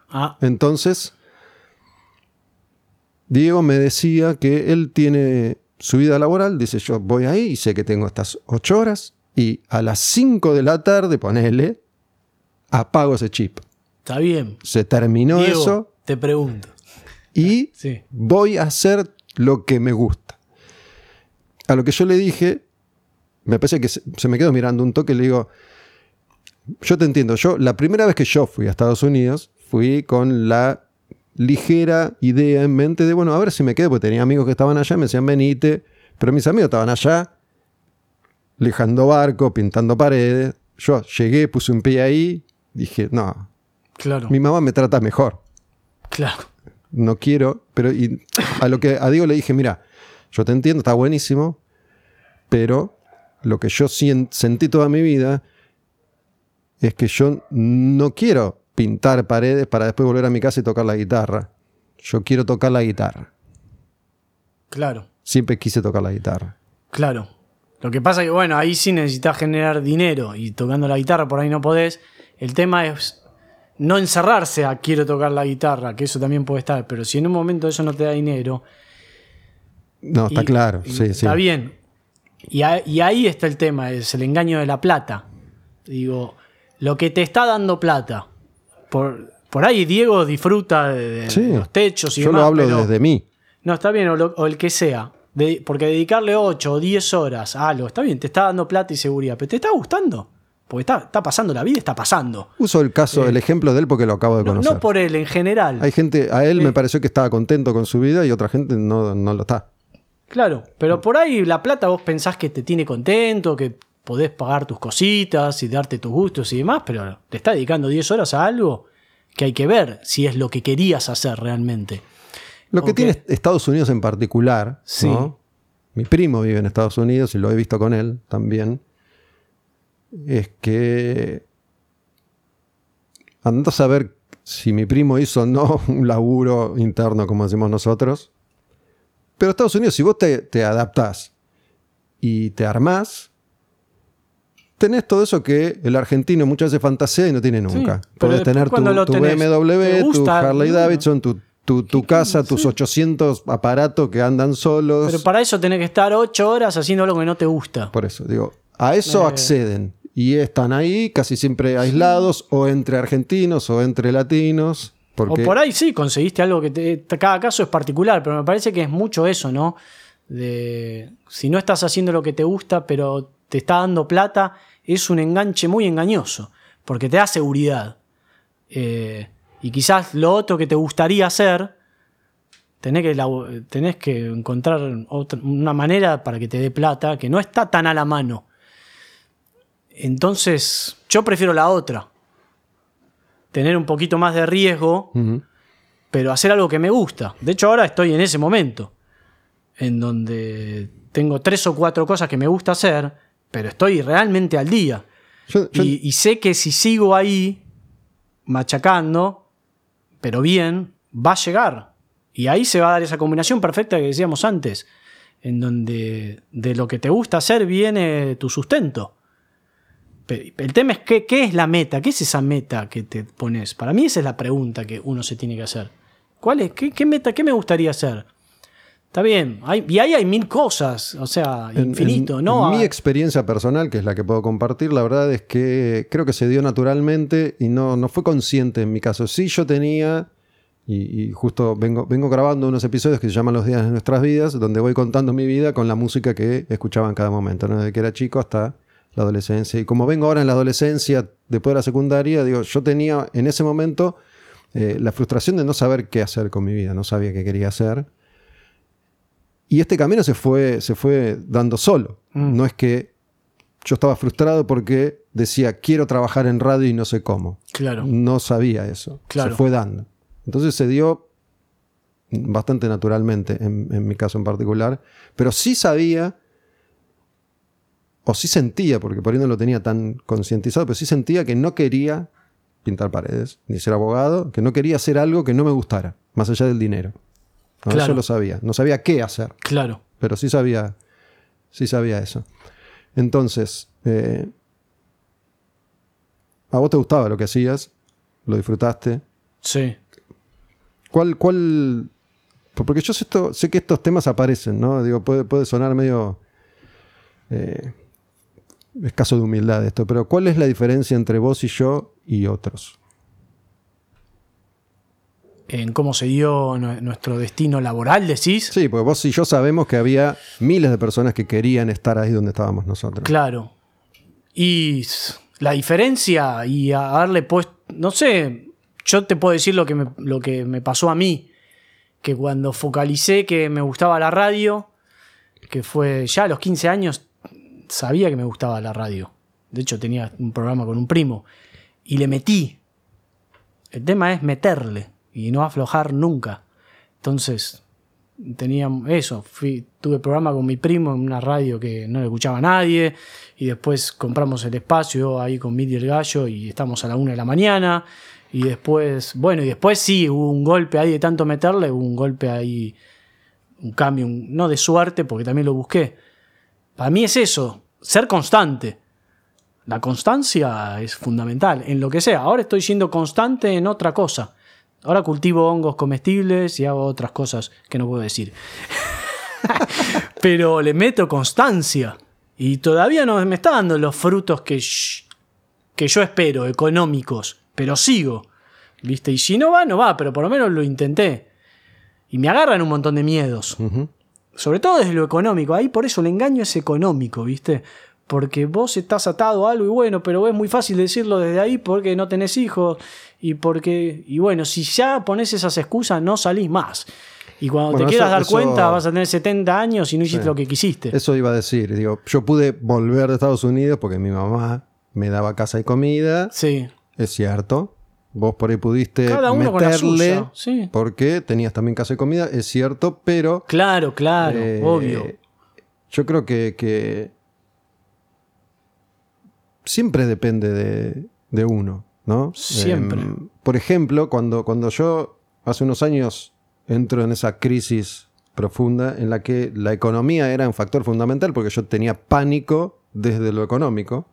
Ah, Entonces, Diego me decía que él tiene su vida laboral, dice yo voy ahí y sé que tengo estas ocho horas y a las 5 de la tarde, ponele, apago ese chip. está bien. Se terminó Diego, eso te pregunto. y Sí. voy a hacer lo que me gusta. A lo que yo le dije, me parece que se, se me quedó mirando un toque y le digo, yo te entiendo, yo la primera vez que yo fui a Estados Unidos, fui con la ligera idea en mente de, bueno, a ver si me quedo, porque tenía amigos que estaban allá, me decían, venite, pero mis amigos estaban allá, lijando barco, pintando paredes. Yo llegué, puse un pie ahí, dije, no, Claro, mi mamá me trata mejor claro. no quiero, pero y a lo que a Diego le dije, mira, yo te entiendo, está buenísimo, pero lo que yo sentí toda mi vida es que yo no quiero pintar paredes para después volver a mi casa y tocar la guitarra. Yo quiero tocar la guitarra. Claro, Siempre quise tocar la guitarra. claro. Lo que pasa es que, bueno, ahí sí necesitas generar dinero y tocando la guitarra por ahí no podés. El tema es no encerrarse a quiero tocar la guitarra, que eso también puede estar, pero si en un momento eso no te da dinero. No, está y- claro. Sí, sí. Está bien. Y, a- y ahí está el tema, es el engaño de la plata. Digo, lo que te está dando plata. Por, por ahí Diego disfruta de, de Sí. los techos y Yo demás, lo hablo pero- desde mí. No, está bien, o, lo- o el que sea. De- porque dedicarle 8 o 10 horas a algo, está bien, te está dando plata y seguridad, pero te está gustando. Porque está, está pasando, la vida está pasando. Uso el caso, el ejemplo de él porque lo acabo de Eh, No, conocer. no por él, en general. Hay gente, a él Eh. me pareció que estaba contento con su vida y otra gente no, no lo está. Claro, pero por ahí la plata vos pensás que te tiene contento, que podés pagar tus cositas y darte tus gustos y demás, pero te está dedicando 10 horas a algo que hay que ver si es lo que querías hacer realmente. Lo que tiene Estados Unidos en particular, Sí. ¿no? mi primo vive en Estados Unidos y lo he visto con él también, es que ando a saber si mi primo hizo o no [laughs] un laburo interno como decimos nosotros. Pero Estados Unidos, si vos te, te adaptás y te armás, tenés todo eso que el argentino muchas veces fantasea y no tiene nunca. pero Podés tener tu, cuando lo tu tenés, ¿te BMW, tu? Harley No. Davidson, tu, tu, tu casa, tus 800 aparatos que andan solos. Pero para eso tenés que estar 8 horas haciendo algo que no te gusta. Por eso, digo, a eso Eh. acceden. Y están ahí casi siempre aislados, o entre argentinos o entre latinos. Porque O por ahí sí, conseguiste algo que te, cada caso es particular, pero me parece que es mucho eso, ¿no? De si no estás haciendo lo que te gusta, pero te está dando plata, es un enganche muy engañoso, porque te da seguridad. Eh, y quizás lo otro que te gustaría hacer, tenés que, tenés que encontrar otra- una manera para que te dé plata que no está tan a la mano. Entonces, yo prefiero la otra. Tener un poquito más de riesgo, pero hacer algo que me gusta. De hecho, ahora estoy en ese momento, en donde tengo tres o cuatro cosas que me gusta hacer, pero estoy realmente al día. Yo- yo- Y, y sé que si sigo ahí, machacando, pero bien, va a llegar. Y ahí se va a dar esa combinación perfecta que decíamos antes, en donde de lo que te gusta hacer viene tu sustento. El tema es que, qué es la meta, qué es esa meta que te pones. Para mí esa es la pregunta que uno se tiene que hacer. ¿Cuál es? ¿Qué, qué meta? ¿Qué me gustaría hacer? Está bien, hay- y ahí hay mil cosas, o sea, infinito, en- ¿no? en mi Ah, experiencia personal, que es la que puedo compartir, la verdad es que creo que se dio naturalmente y no, no fue consciente en mi caso. Sí, yo tenía, y, y justo vengo, vengo grabando unos episodios que se llaman Los días de nuestras vidas, donde voy contando mi vida con la música que escuchaba en cada momento, ¿no? desde que era chico hasta la adolescencia. Y como vengo ahora en la adolescencia, después de la secundaria, digo, yo tenía en ese momento eh, la frustración de no saber qué hacer con mi vida, no sabía qué quería hacer. Y este camino se fue, se fue dando solo. Mm. No es que yo estaba frustrado porque decía, quiero trabajar en radio y no sé cómo. claro. No sabía eso. Claro. Se fue dando. Entonces se dio bastante naturalmente, en, en mi caso en particular. Pero sí sabía, o sí sentía, porque por ahí no lo tenía tan concientizado, pero sí sentía que no quería pintar paredes, ni ser abogado, que no quería hacer algo que no me gustara, más allá del dinero. ¿No? Claro. Eso lo sabía. No sabía qué hacer Claro. pero sí sabía, sí sabía eso. Entonces, eh, a vos te gustaba lo que hacías, lo disfrutaste. Sí. ¿Cuál, cuál? Porque yo sé, esto- sé que estos temas aparecen, ¿no? Digo, puede, puede sonar medio eh, escaso de humildad esto, pero ¿cuál es la diferencia entre vos y yo y otros? En cómo se dio nue- nuestro destino laboral, decís. Sí, porque vos y yo sabemos que había miles de personas que querían estar ahí donde estábamos nosotros. Claro. Y la diferencia y a darle puesto, no sé, yo te puedo decir lo que, me, lo que me pasó a mí, que cuando focalicé que me gustaba la radio, que fue ya a los 15 años, sabía que me gustaba la radio. De hecho tenía un programa con un primo y le metí. El tema es meterle y no aflojar nunca. Entonces, tenía eso. Fui, tuve programa con mi primo en una radio que no le escuchaba a nadie. Y después compramos el espacio ahí con Midi el Gallo y estamos a la una de la mañana. Y después, bueno, y después sí, hubo un golpe ahí de tanto meterle, hubo un golpe ahí, un cambio, no de suerte, porque también lo busqué. Para mí es eso, ser constante. La constancia es fundamental en lo que sea. Ahora estoy siendo constante en otra cosa. Ahora cultivo hongos comestibles y hago otras cosas que no puedo decir. [laughs] Pero le meto constancia. Y todavía no me está dando los frutos que que yo espero, económicos, pero sigo. ¿Viste? Y si no va, no va, pero por lo menos lo intenté. Y me agarran un montón de miedos. Sobre todo desde lo económico. Ahí por eso el engaño es económico, ¿viste? Porque vos estás atado a algo y bueno, pero es muy fácil decirlo desde ahí porque no tenés hijos y porque... Y bueno, si ya pones esas excusas no salís más. Y cuando Bueno, te quieras dar eso- cuenta vas a tener 70 años y no hiciste Sí. lo que quisiste. Eso iba a decir. Digo, yo pude volver de Estados Unidos porque mi mamá me daba casa y comida. Sí. Es cierto. Vos por ahí pudiste Cada uno con la meterle sí. porque tenías también casa y comida. Es cierto, pero Claro, claro, Eh, obvio. Yo creo que, que siempre depende de, de uno, ¿no? Siempre. Em, por ejemplo, cuando, cuando yo hace unos años entro en esa crisis profunda en la que la economía era un factor fundamental porque yo tenía pánico desde lo económico,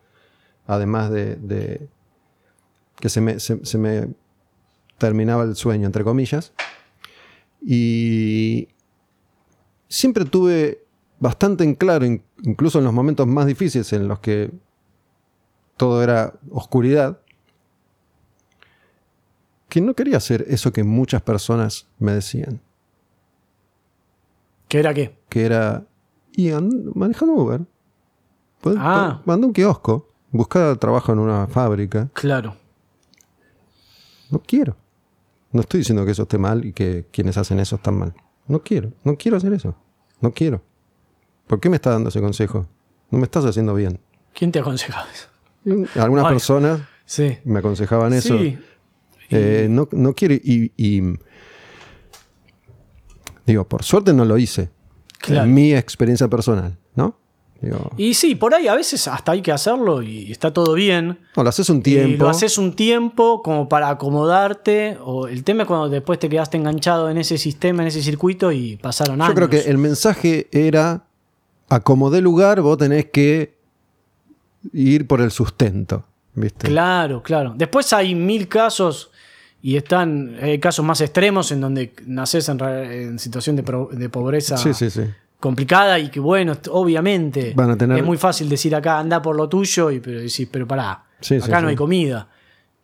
además de, de que se me, se- se me terminaba el sueño, entre comillas. Y siempre tuve bastante en claro, in- incluso en los momentos más difíciles en los que todo era oscuridad, que no quería hacer eso que muchas personas me decían, ¿Qué era qué? que era, y and- manejando Uber, Podés- Ah. po- anda a un kiosco, buscar trabajo en una fábrica, Claro. no quiero. No estoy diciendo que eso esté mal y que quienes hacen eso están mal. No quiero, no quiero hacer eso. No quiero. ¿Por qué me está dando ese consejo? No me estás haciendo bien. ¿Quién te aconsejaba eso? Y Algunas Ay. personas Sí. me aconsejaban eso. Sí. Eh, no, no quiero. Y, y- digo, por suerte no lo hice. Claro. En mi experiencia personal, ¿no? Digo, Y sí, por ahí a veces hasta hay que hacerlo y está todo bien. no, lo haces un Y tiempo. lo haces un tiempo como para acomodarte. O el tema es cuando después te quedaste enganchado en ese sistema, en ese circuito y pasaron años. Yo creo que el mensaje era: acomodé lugar, vos tenés que ir por el sustento. ¿Viste? Claro, claro. Después hay mil casos y están hay casos más extremos en donde naces en, situación de, pro- de pobreza Sí, sí, sí. complicada y que bueno, obviamente Van a tener- es muy fácil decir acá anda por lo tuyo y pero decís, pero pará, acá no hay comida.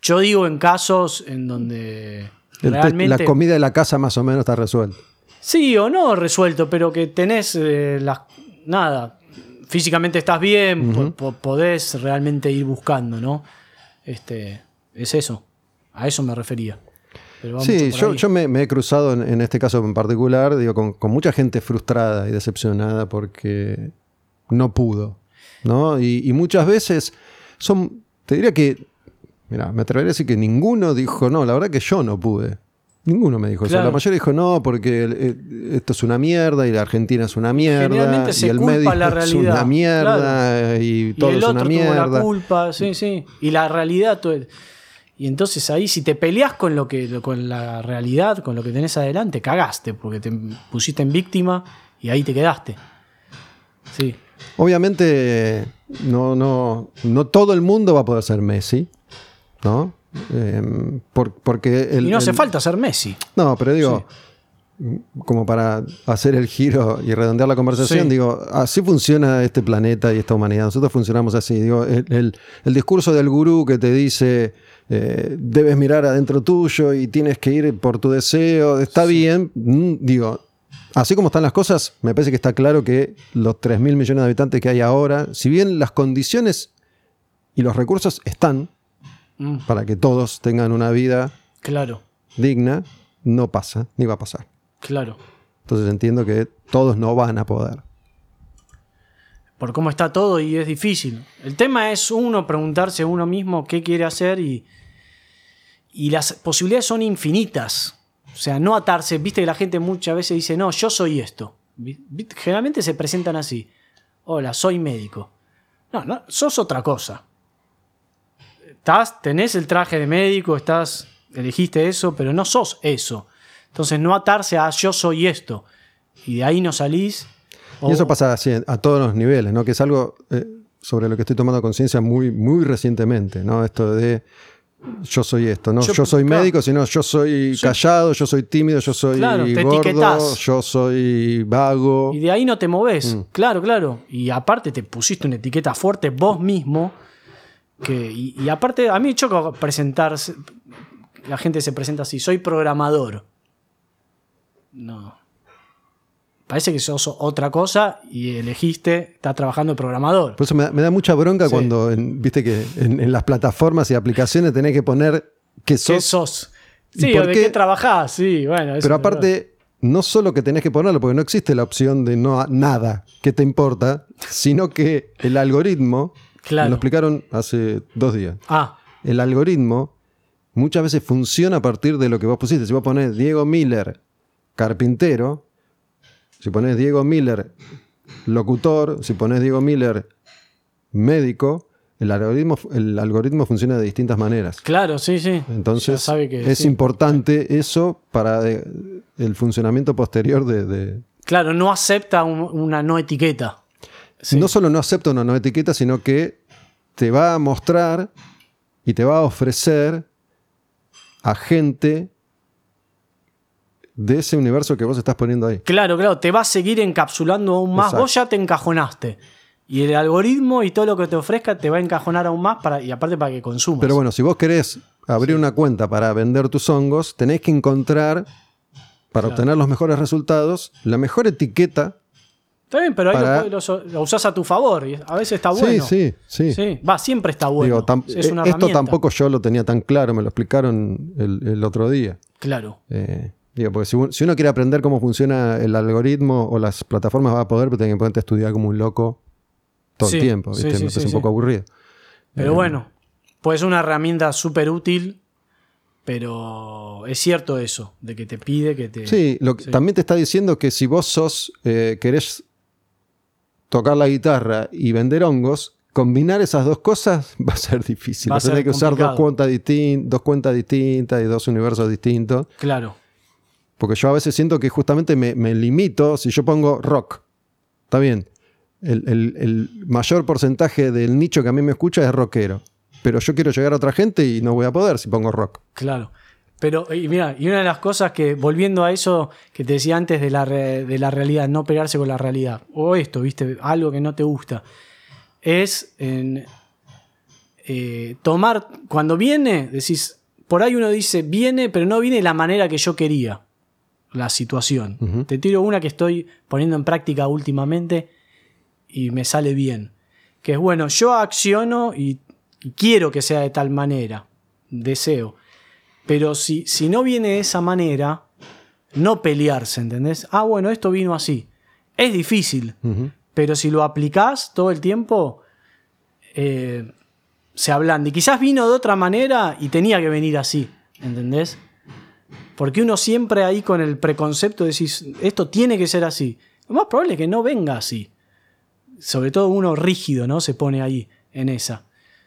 Yo digo en casos en donde realmente la comida de la casa más o menos está resuelta. Sí o no resuelto, pero que tenés eh, las. Nada. Físicamente estás bien, po- podés realmente ir buscando, ¿no? Este. Es eso. A eso me refería. Sí, yo, me, me he cruzado en, en este caso en particular, digo, con, con mucha gente frustrada y decepcionada porque no pudo, ¿no? Y, y muchas veces son, te diría que, mira, me atrevería a decir que ninguno dijo, no, la verdad que yo no pude. Ninguno me dijo eso. La mayoría dijo, no, porque eh, esto es una mierda y la Argentina es una mierda y el culpa medio la [laughs] es una mierda y Y todo el es otro una tuvo la mierda. culpa, sí, sí. Y la realidad. tú- Y entonces ahí, si te peleas con lo que, con la realidad, con lo que tenés adelante, cagaste, porque te pusiste en víctima y ahí te quedaste. Sí. Obviamente, no, no, no todo el mundo va a poder ser Messi, ¿no? Eh, por- porque el, y no hace el- falta ser Messi. No, pero digo, como para hacer el giro y redondear la conversación, Sí. digo, así funciona este planeta y esta humanidad. Nosotros funcionamos así. Digo, el, el- el discurso del gurú que te dice eh, debes mirar adentro tuyo y tienes que ir por tu deseo, está bien. Mm, Digo, así como están las cosas, me parece que está claro que los 3 mil millones de habitantes que hay ahora, si bien las condiciones y los recursos están Mm, para que todos tengan una vida claro, digna, no pasa, ni va a pasar. claro. Entonces entiendo que todos no van a poder. por cómo está todo y es difícil. El tema es uno preguntarse uno mismo qué quiere hacer y, y las posibilidades son infinitas. O sea, no atarse. Viste que la gente muchas veces dice, no, yo soy esto. Generalmente se presentan así. Hola, soy médico. No, no, sos otra cosa. Estás, tenés el traje de médico, estás, elegiste eso, pero no sos eso. Entonces no atarse a yo soy esto. Y de ahí no salís. Y eso pasa así a todos los niveles, ¿no? Que es algo eh, sobre lo que estoy tomando conciencia muy, muy recientemente, ¿no? Esto de yo soy esto, no Yo- yo, soy claro. médico, sino yo soy callado, yo soy tímido, yo soy Claro, te gordo, etiquetás. yo soy vago. Y de ahí no te moves. Mm. Claro, claro. Y aparte te pusiste una etiqueta fuerte vos mismo Que, y, y aparte, a mí me choca presentarse. La gente se presenta así: soy programador. No. Parece que sos otra cosa y elegiste, estás trabajando de programador. Por eso me, da- me da mucha bronca Sí. cuando, en- viste que en, en las plataformas y aplicaciones tenés que poner que ¿Qué sos. sos? ¿Y Sí, o de qué? qué trabajás, sí, bueno. Pero aparte, no solo que tenés que ponerlo, porque no existe la opción de no nada que te importa, sino que el algoritmo, Claro. me lo explicaron hace dos días, Ah, el algoritmo muchas veces funciona a partir de lo que vos pusiste. Si vos ponés Diego Miller, carpintero, si ponés Diego Miller, locutor, si ponés Diego Miller, médico, el algoritmo, el algoritmo funciona de distintas maneras. claro, sí, sí. Entonces sabe que es sí. importante eso para eh, el funcionamiento posterior de... de- Claro, no acepta un- una no etiqueta. Sí. No solo no acepta una nueva etiqueta, sino que te va a mostrar y te va a ofrecer a gente de ese universo que vos estás poniendo ahí. Claro, claro, te va a seguir encapsulando aún más. Exacto. Vos ya te encajonaste. Y el algoritmo y todo lo que te ofrezca te va a encajonar aún más para, y aparte para que consumas. Pero bueno, si vos querés abrir una cuenta para vender tus hongos, tenés que encontrar, para obtener los mejores resultados, la mejor etiqueta. Está bien, pero ahí para- lo, lo- lo usás a tu favor. Y a veces está bueno. Sí, sí, sí. Sí, va, siempre está bueno. Digo, tam- es una eh, esto tampoco yo lo tenía tan claro, me lo explicaron el, el otro día. Claro. Eh, digo, porque si, un- si uno quiere aprender cómo funciona el algoritmo o las plataformas, va a poder, pero tiene que ponerte a estudiar como un loco todo Sí, el tiempo. ¿viste? sí, parece un poco aburrido. Pero Eh, bueno, pues es una herramienta súper útil. Pero es cierto eso, de que te pide que te. Sí, lo que Sí. también te está diciendo que si vos sos, eh, querés tocar la guitarra y vender hongos, combinar esas dos cosas [laughs] va a ser difícil. Va a tener que usar dos cuentas, distin- dos cuentas distintas y dos universos distintos. Claro. Porque yo a veces siento que justamente me, me limito, si yo pongo rock, está bien, el, el- el mayor porcentaje del nicho que a mí me escucha es rockero, pero yo quiero llegar a otra gente y no voy a poder si pongo rock. Claro. Pero, y mira, y una de las cosas que, volviendo a eso que te decía antes de la, re- de la realidad, no pegarse con la realidad, o esto, viste, algo que no te gusta, es en, eh, tomar, cuando viene, decís, por ahí uno dice, viene, pero no viene de la manera que yo quería la situación. Te tiro una que estoy poniendo en práctica últimamente y me sale bien. Que es bueno, yo acciono y, y quiero que sea de tal manera, deseo. Pero si, si no viene de esa manera, no pelearse, ¿entendés? Ah, bueno, esto vino así. Es difícil, pero si lo aplicás todo el tiempo, eh, se ablanda. Y quizás vino de otra manera y tenía que venir así, ¿entendés? Porque uno siempre ahí con el preconcepto decís, esto tiene que ser así. Lo más probable es que no venga así. Sobre todo uno rígido, ¿no? Se pone ahí, en esa.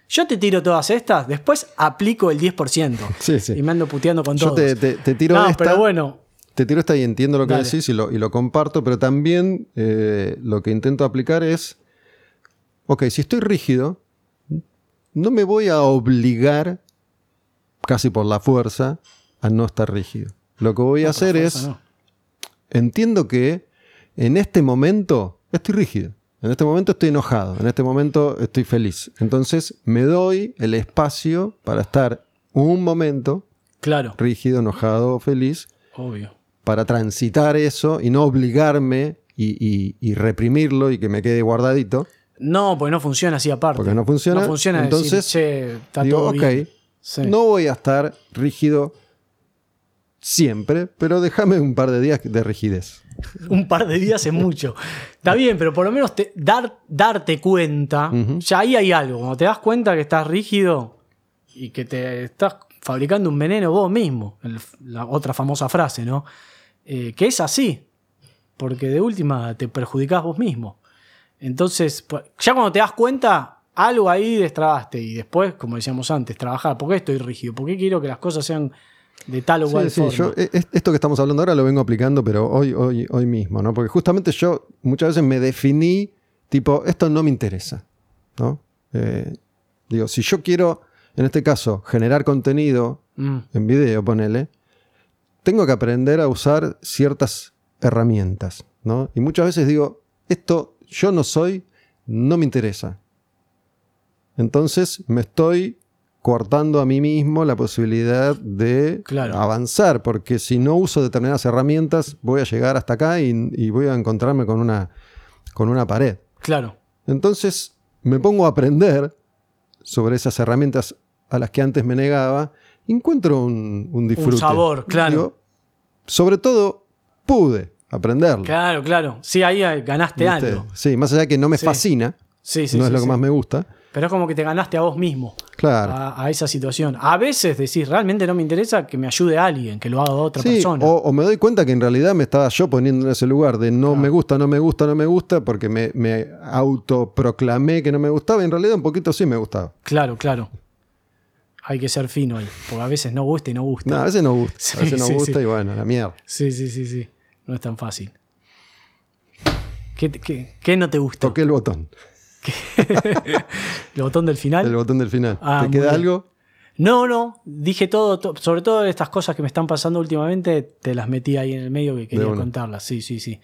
Yo te tiro todas estas, después aplico el 10%. Sí, sí. Y me ando puteando con Yo todos. te, te- te tiro no, esta, pero bueno, te tiro esta y entiendo lo que Dale. decís y lo, y lo comparto, pero también eh, lo que intento aplicar es, ok, si estoy rígido, no me voy a obligar casi por la fuerza a no estar rígido. Lo que voy a no, hacer es, no. entiendo que en este momento estoy rígido. En este momento estoy enojado, en este momento estoy feliz. Entonces me doy el espacio para estar un momento Claro, rígido, enojado, feliz, obvio. para transitar eso y no obligarme y, y- y reprimirlo y que me quede guardadito. No, porque no funciona así aparte. Porque no funciona. No funciona Entonces, decir, che, está Digo, ok. Sí. no voy a estar rígido siempre, pero déjame un par de días de rigidez. [laughs] Un par de días es mucho. Está bien, pero por lo menos te- dar, darte cuenta, ya ahí hay algo. Cuando te das cuenta que estás rígido y que te estás fabricando un veneno vos mismo, el- la otra famosa frase, ¿no? Eh, que es así, porque de última te perjudicás vos mismo. Entonces, ya cuando te das cuenta, algo ahí destrabaste y después, como decíamos antes, trabajar. ¿Por qué estoy rígido? ¿Por qué quiero que las cosas sean de tal o cual sí, forma? yo, e- esto que estamos hablando ahora lo vengo aplicando, pero hoy, hoy, hoy mismo, ¿no? Porque justamente yo muchas veces me definí, tipo, esto no me interesa, ¿no? Eh, digo, si yo quiero, en este caso, generar contenido Mm, en video, ponele, tengo que aprender a usar ciertas herramientas, ¿no? Y muchas veces digo, esto yo no soy, no me interesa. Entonces me estoy cortando a mí mismo la posibilidad de Claro. avanzar, porque si no uso determinadas herramientas, voy a llegar hasta acá y, y voy a encontrarme con una, con una pared. Claro. Entonces me pongo a aprender sobre esas herramientas a las que antes me negaba encuentro un, un disfrute. sabor, claro. sobre todo, pude aprenderlo. Claro, claro. Sí, ahí eh, ganaste ¿viste? algo. Sí, más allá de que no me Sí. fascina, Sí, sí, no es lo que más me gusta. Pero es como que te ganaste a vos mismo. Claro. A, a esa situación. A veces decís, realmente no me interesa que me ayude alguien, que lo haga otra Sí, persona. o, o me doy cuenta que en realidad me estaba yo poniendo en ese lugar de no me gusta, no me gusta, no me gusta, porque me, me autoproclamé que no me gustaba y en realidad un poquito sí me gustaba. Claro, claro. Hay que ser fino ahí, porque a veces no gusta y no gusta. No, a veces no gusta, [laughs] Sí, a veces no sí, gusta y bueno, la mierda. Sí, sí, sí, sí. No es tan fácil. ¿Qué, qué- qué no te gustó? Toqué el botón, [laughs] ¿El botón del final? el botón del final. Ah, ¿Te queda bien. algo? No, no. Dije todo, to- sobre todo estas cosas que me están pasando últimamente, te las metí ahí en el medio que quería contarlas. Sí, sí, sí.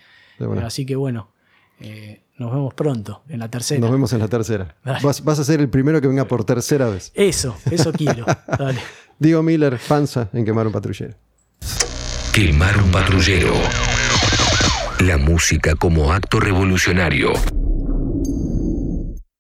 Así que bueno, eh, nos vemos pronto en la tercera. Nos vemos en la tercera. [laughs] Vas, vas a ser el primero que venga por tercera vez. Eso, eso quiero. [laughs] Dale. Diego Miller, panza en quemar un patrullero. Quemar un patrullero. La música como acto revolucionario.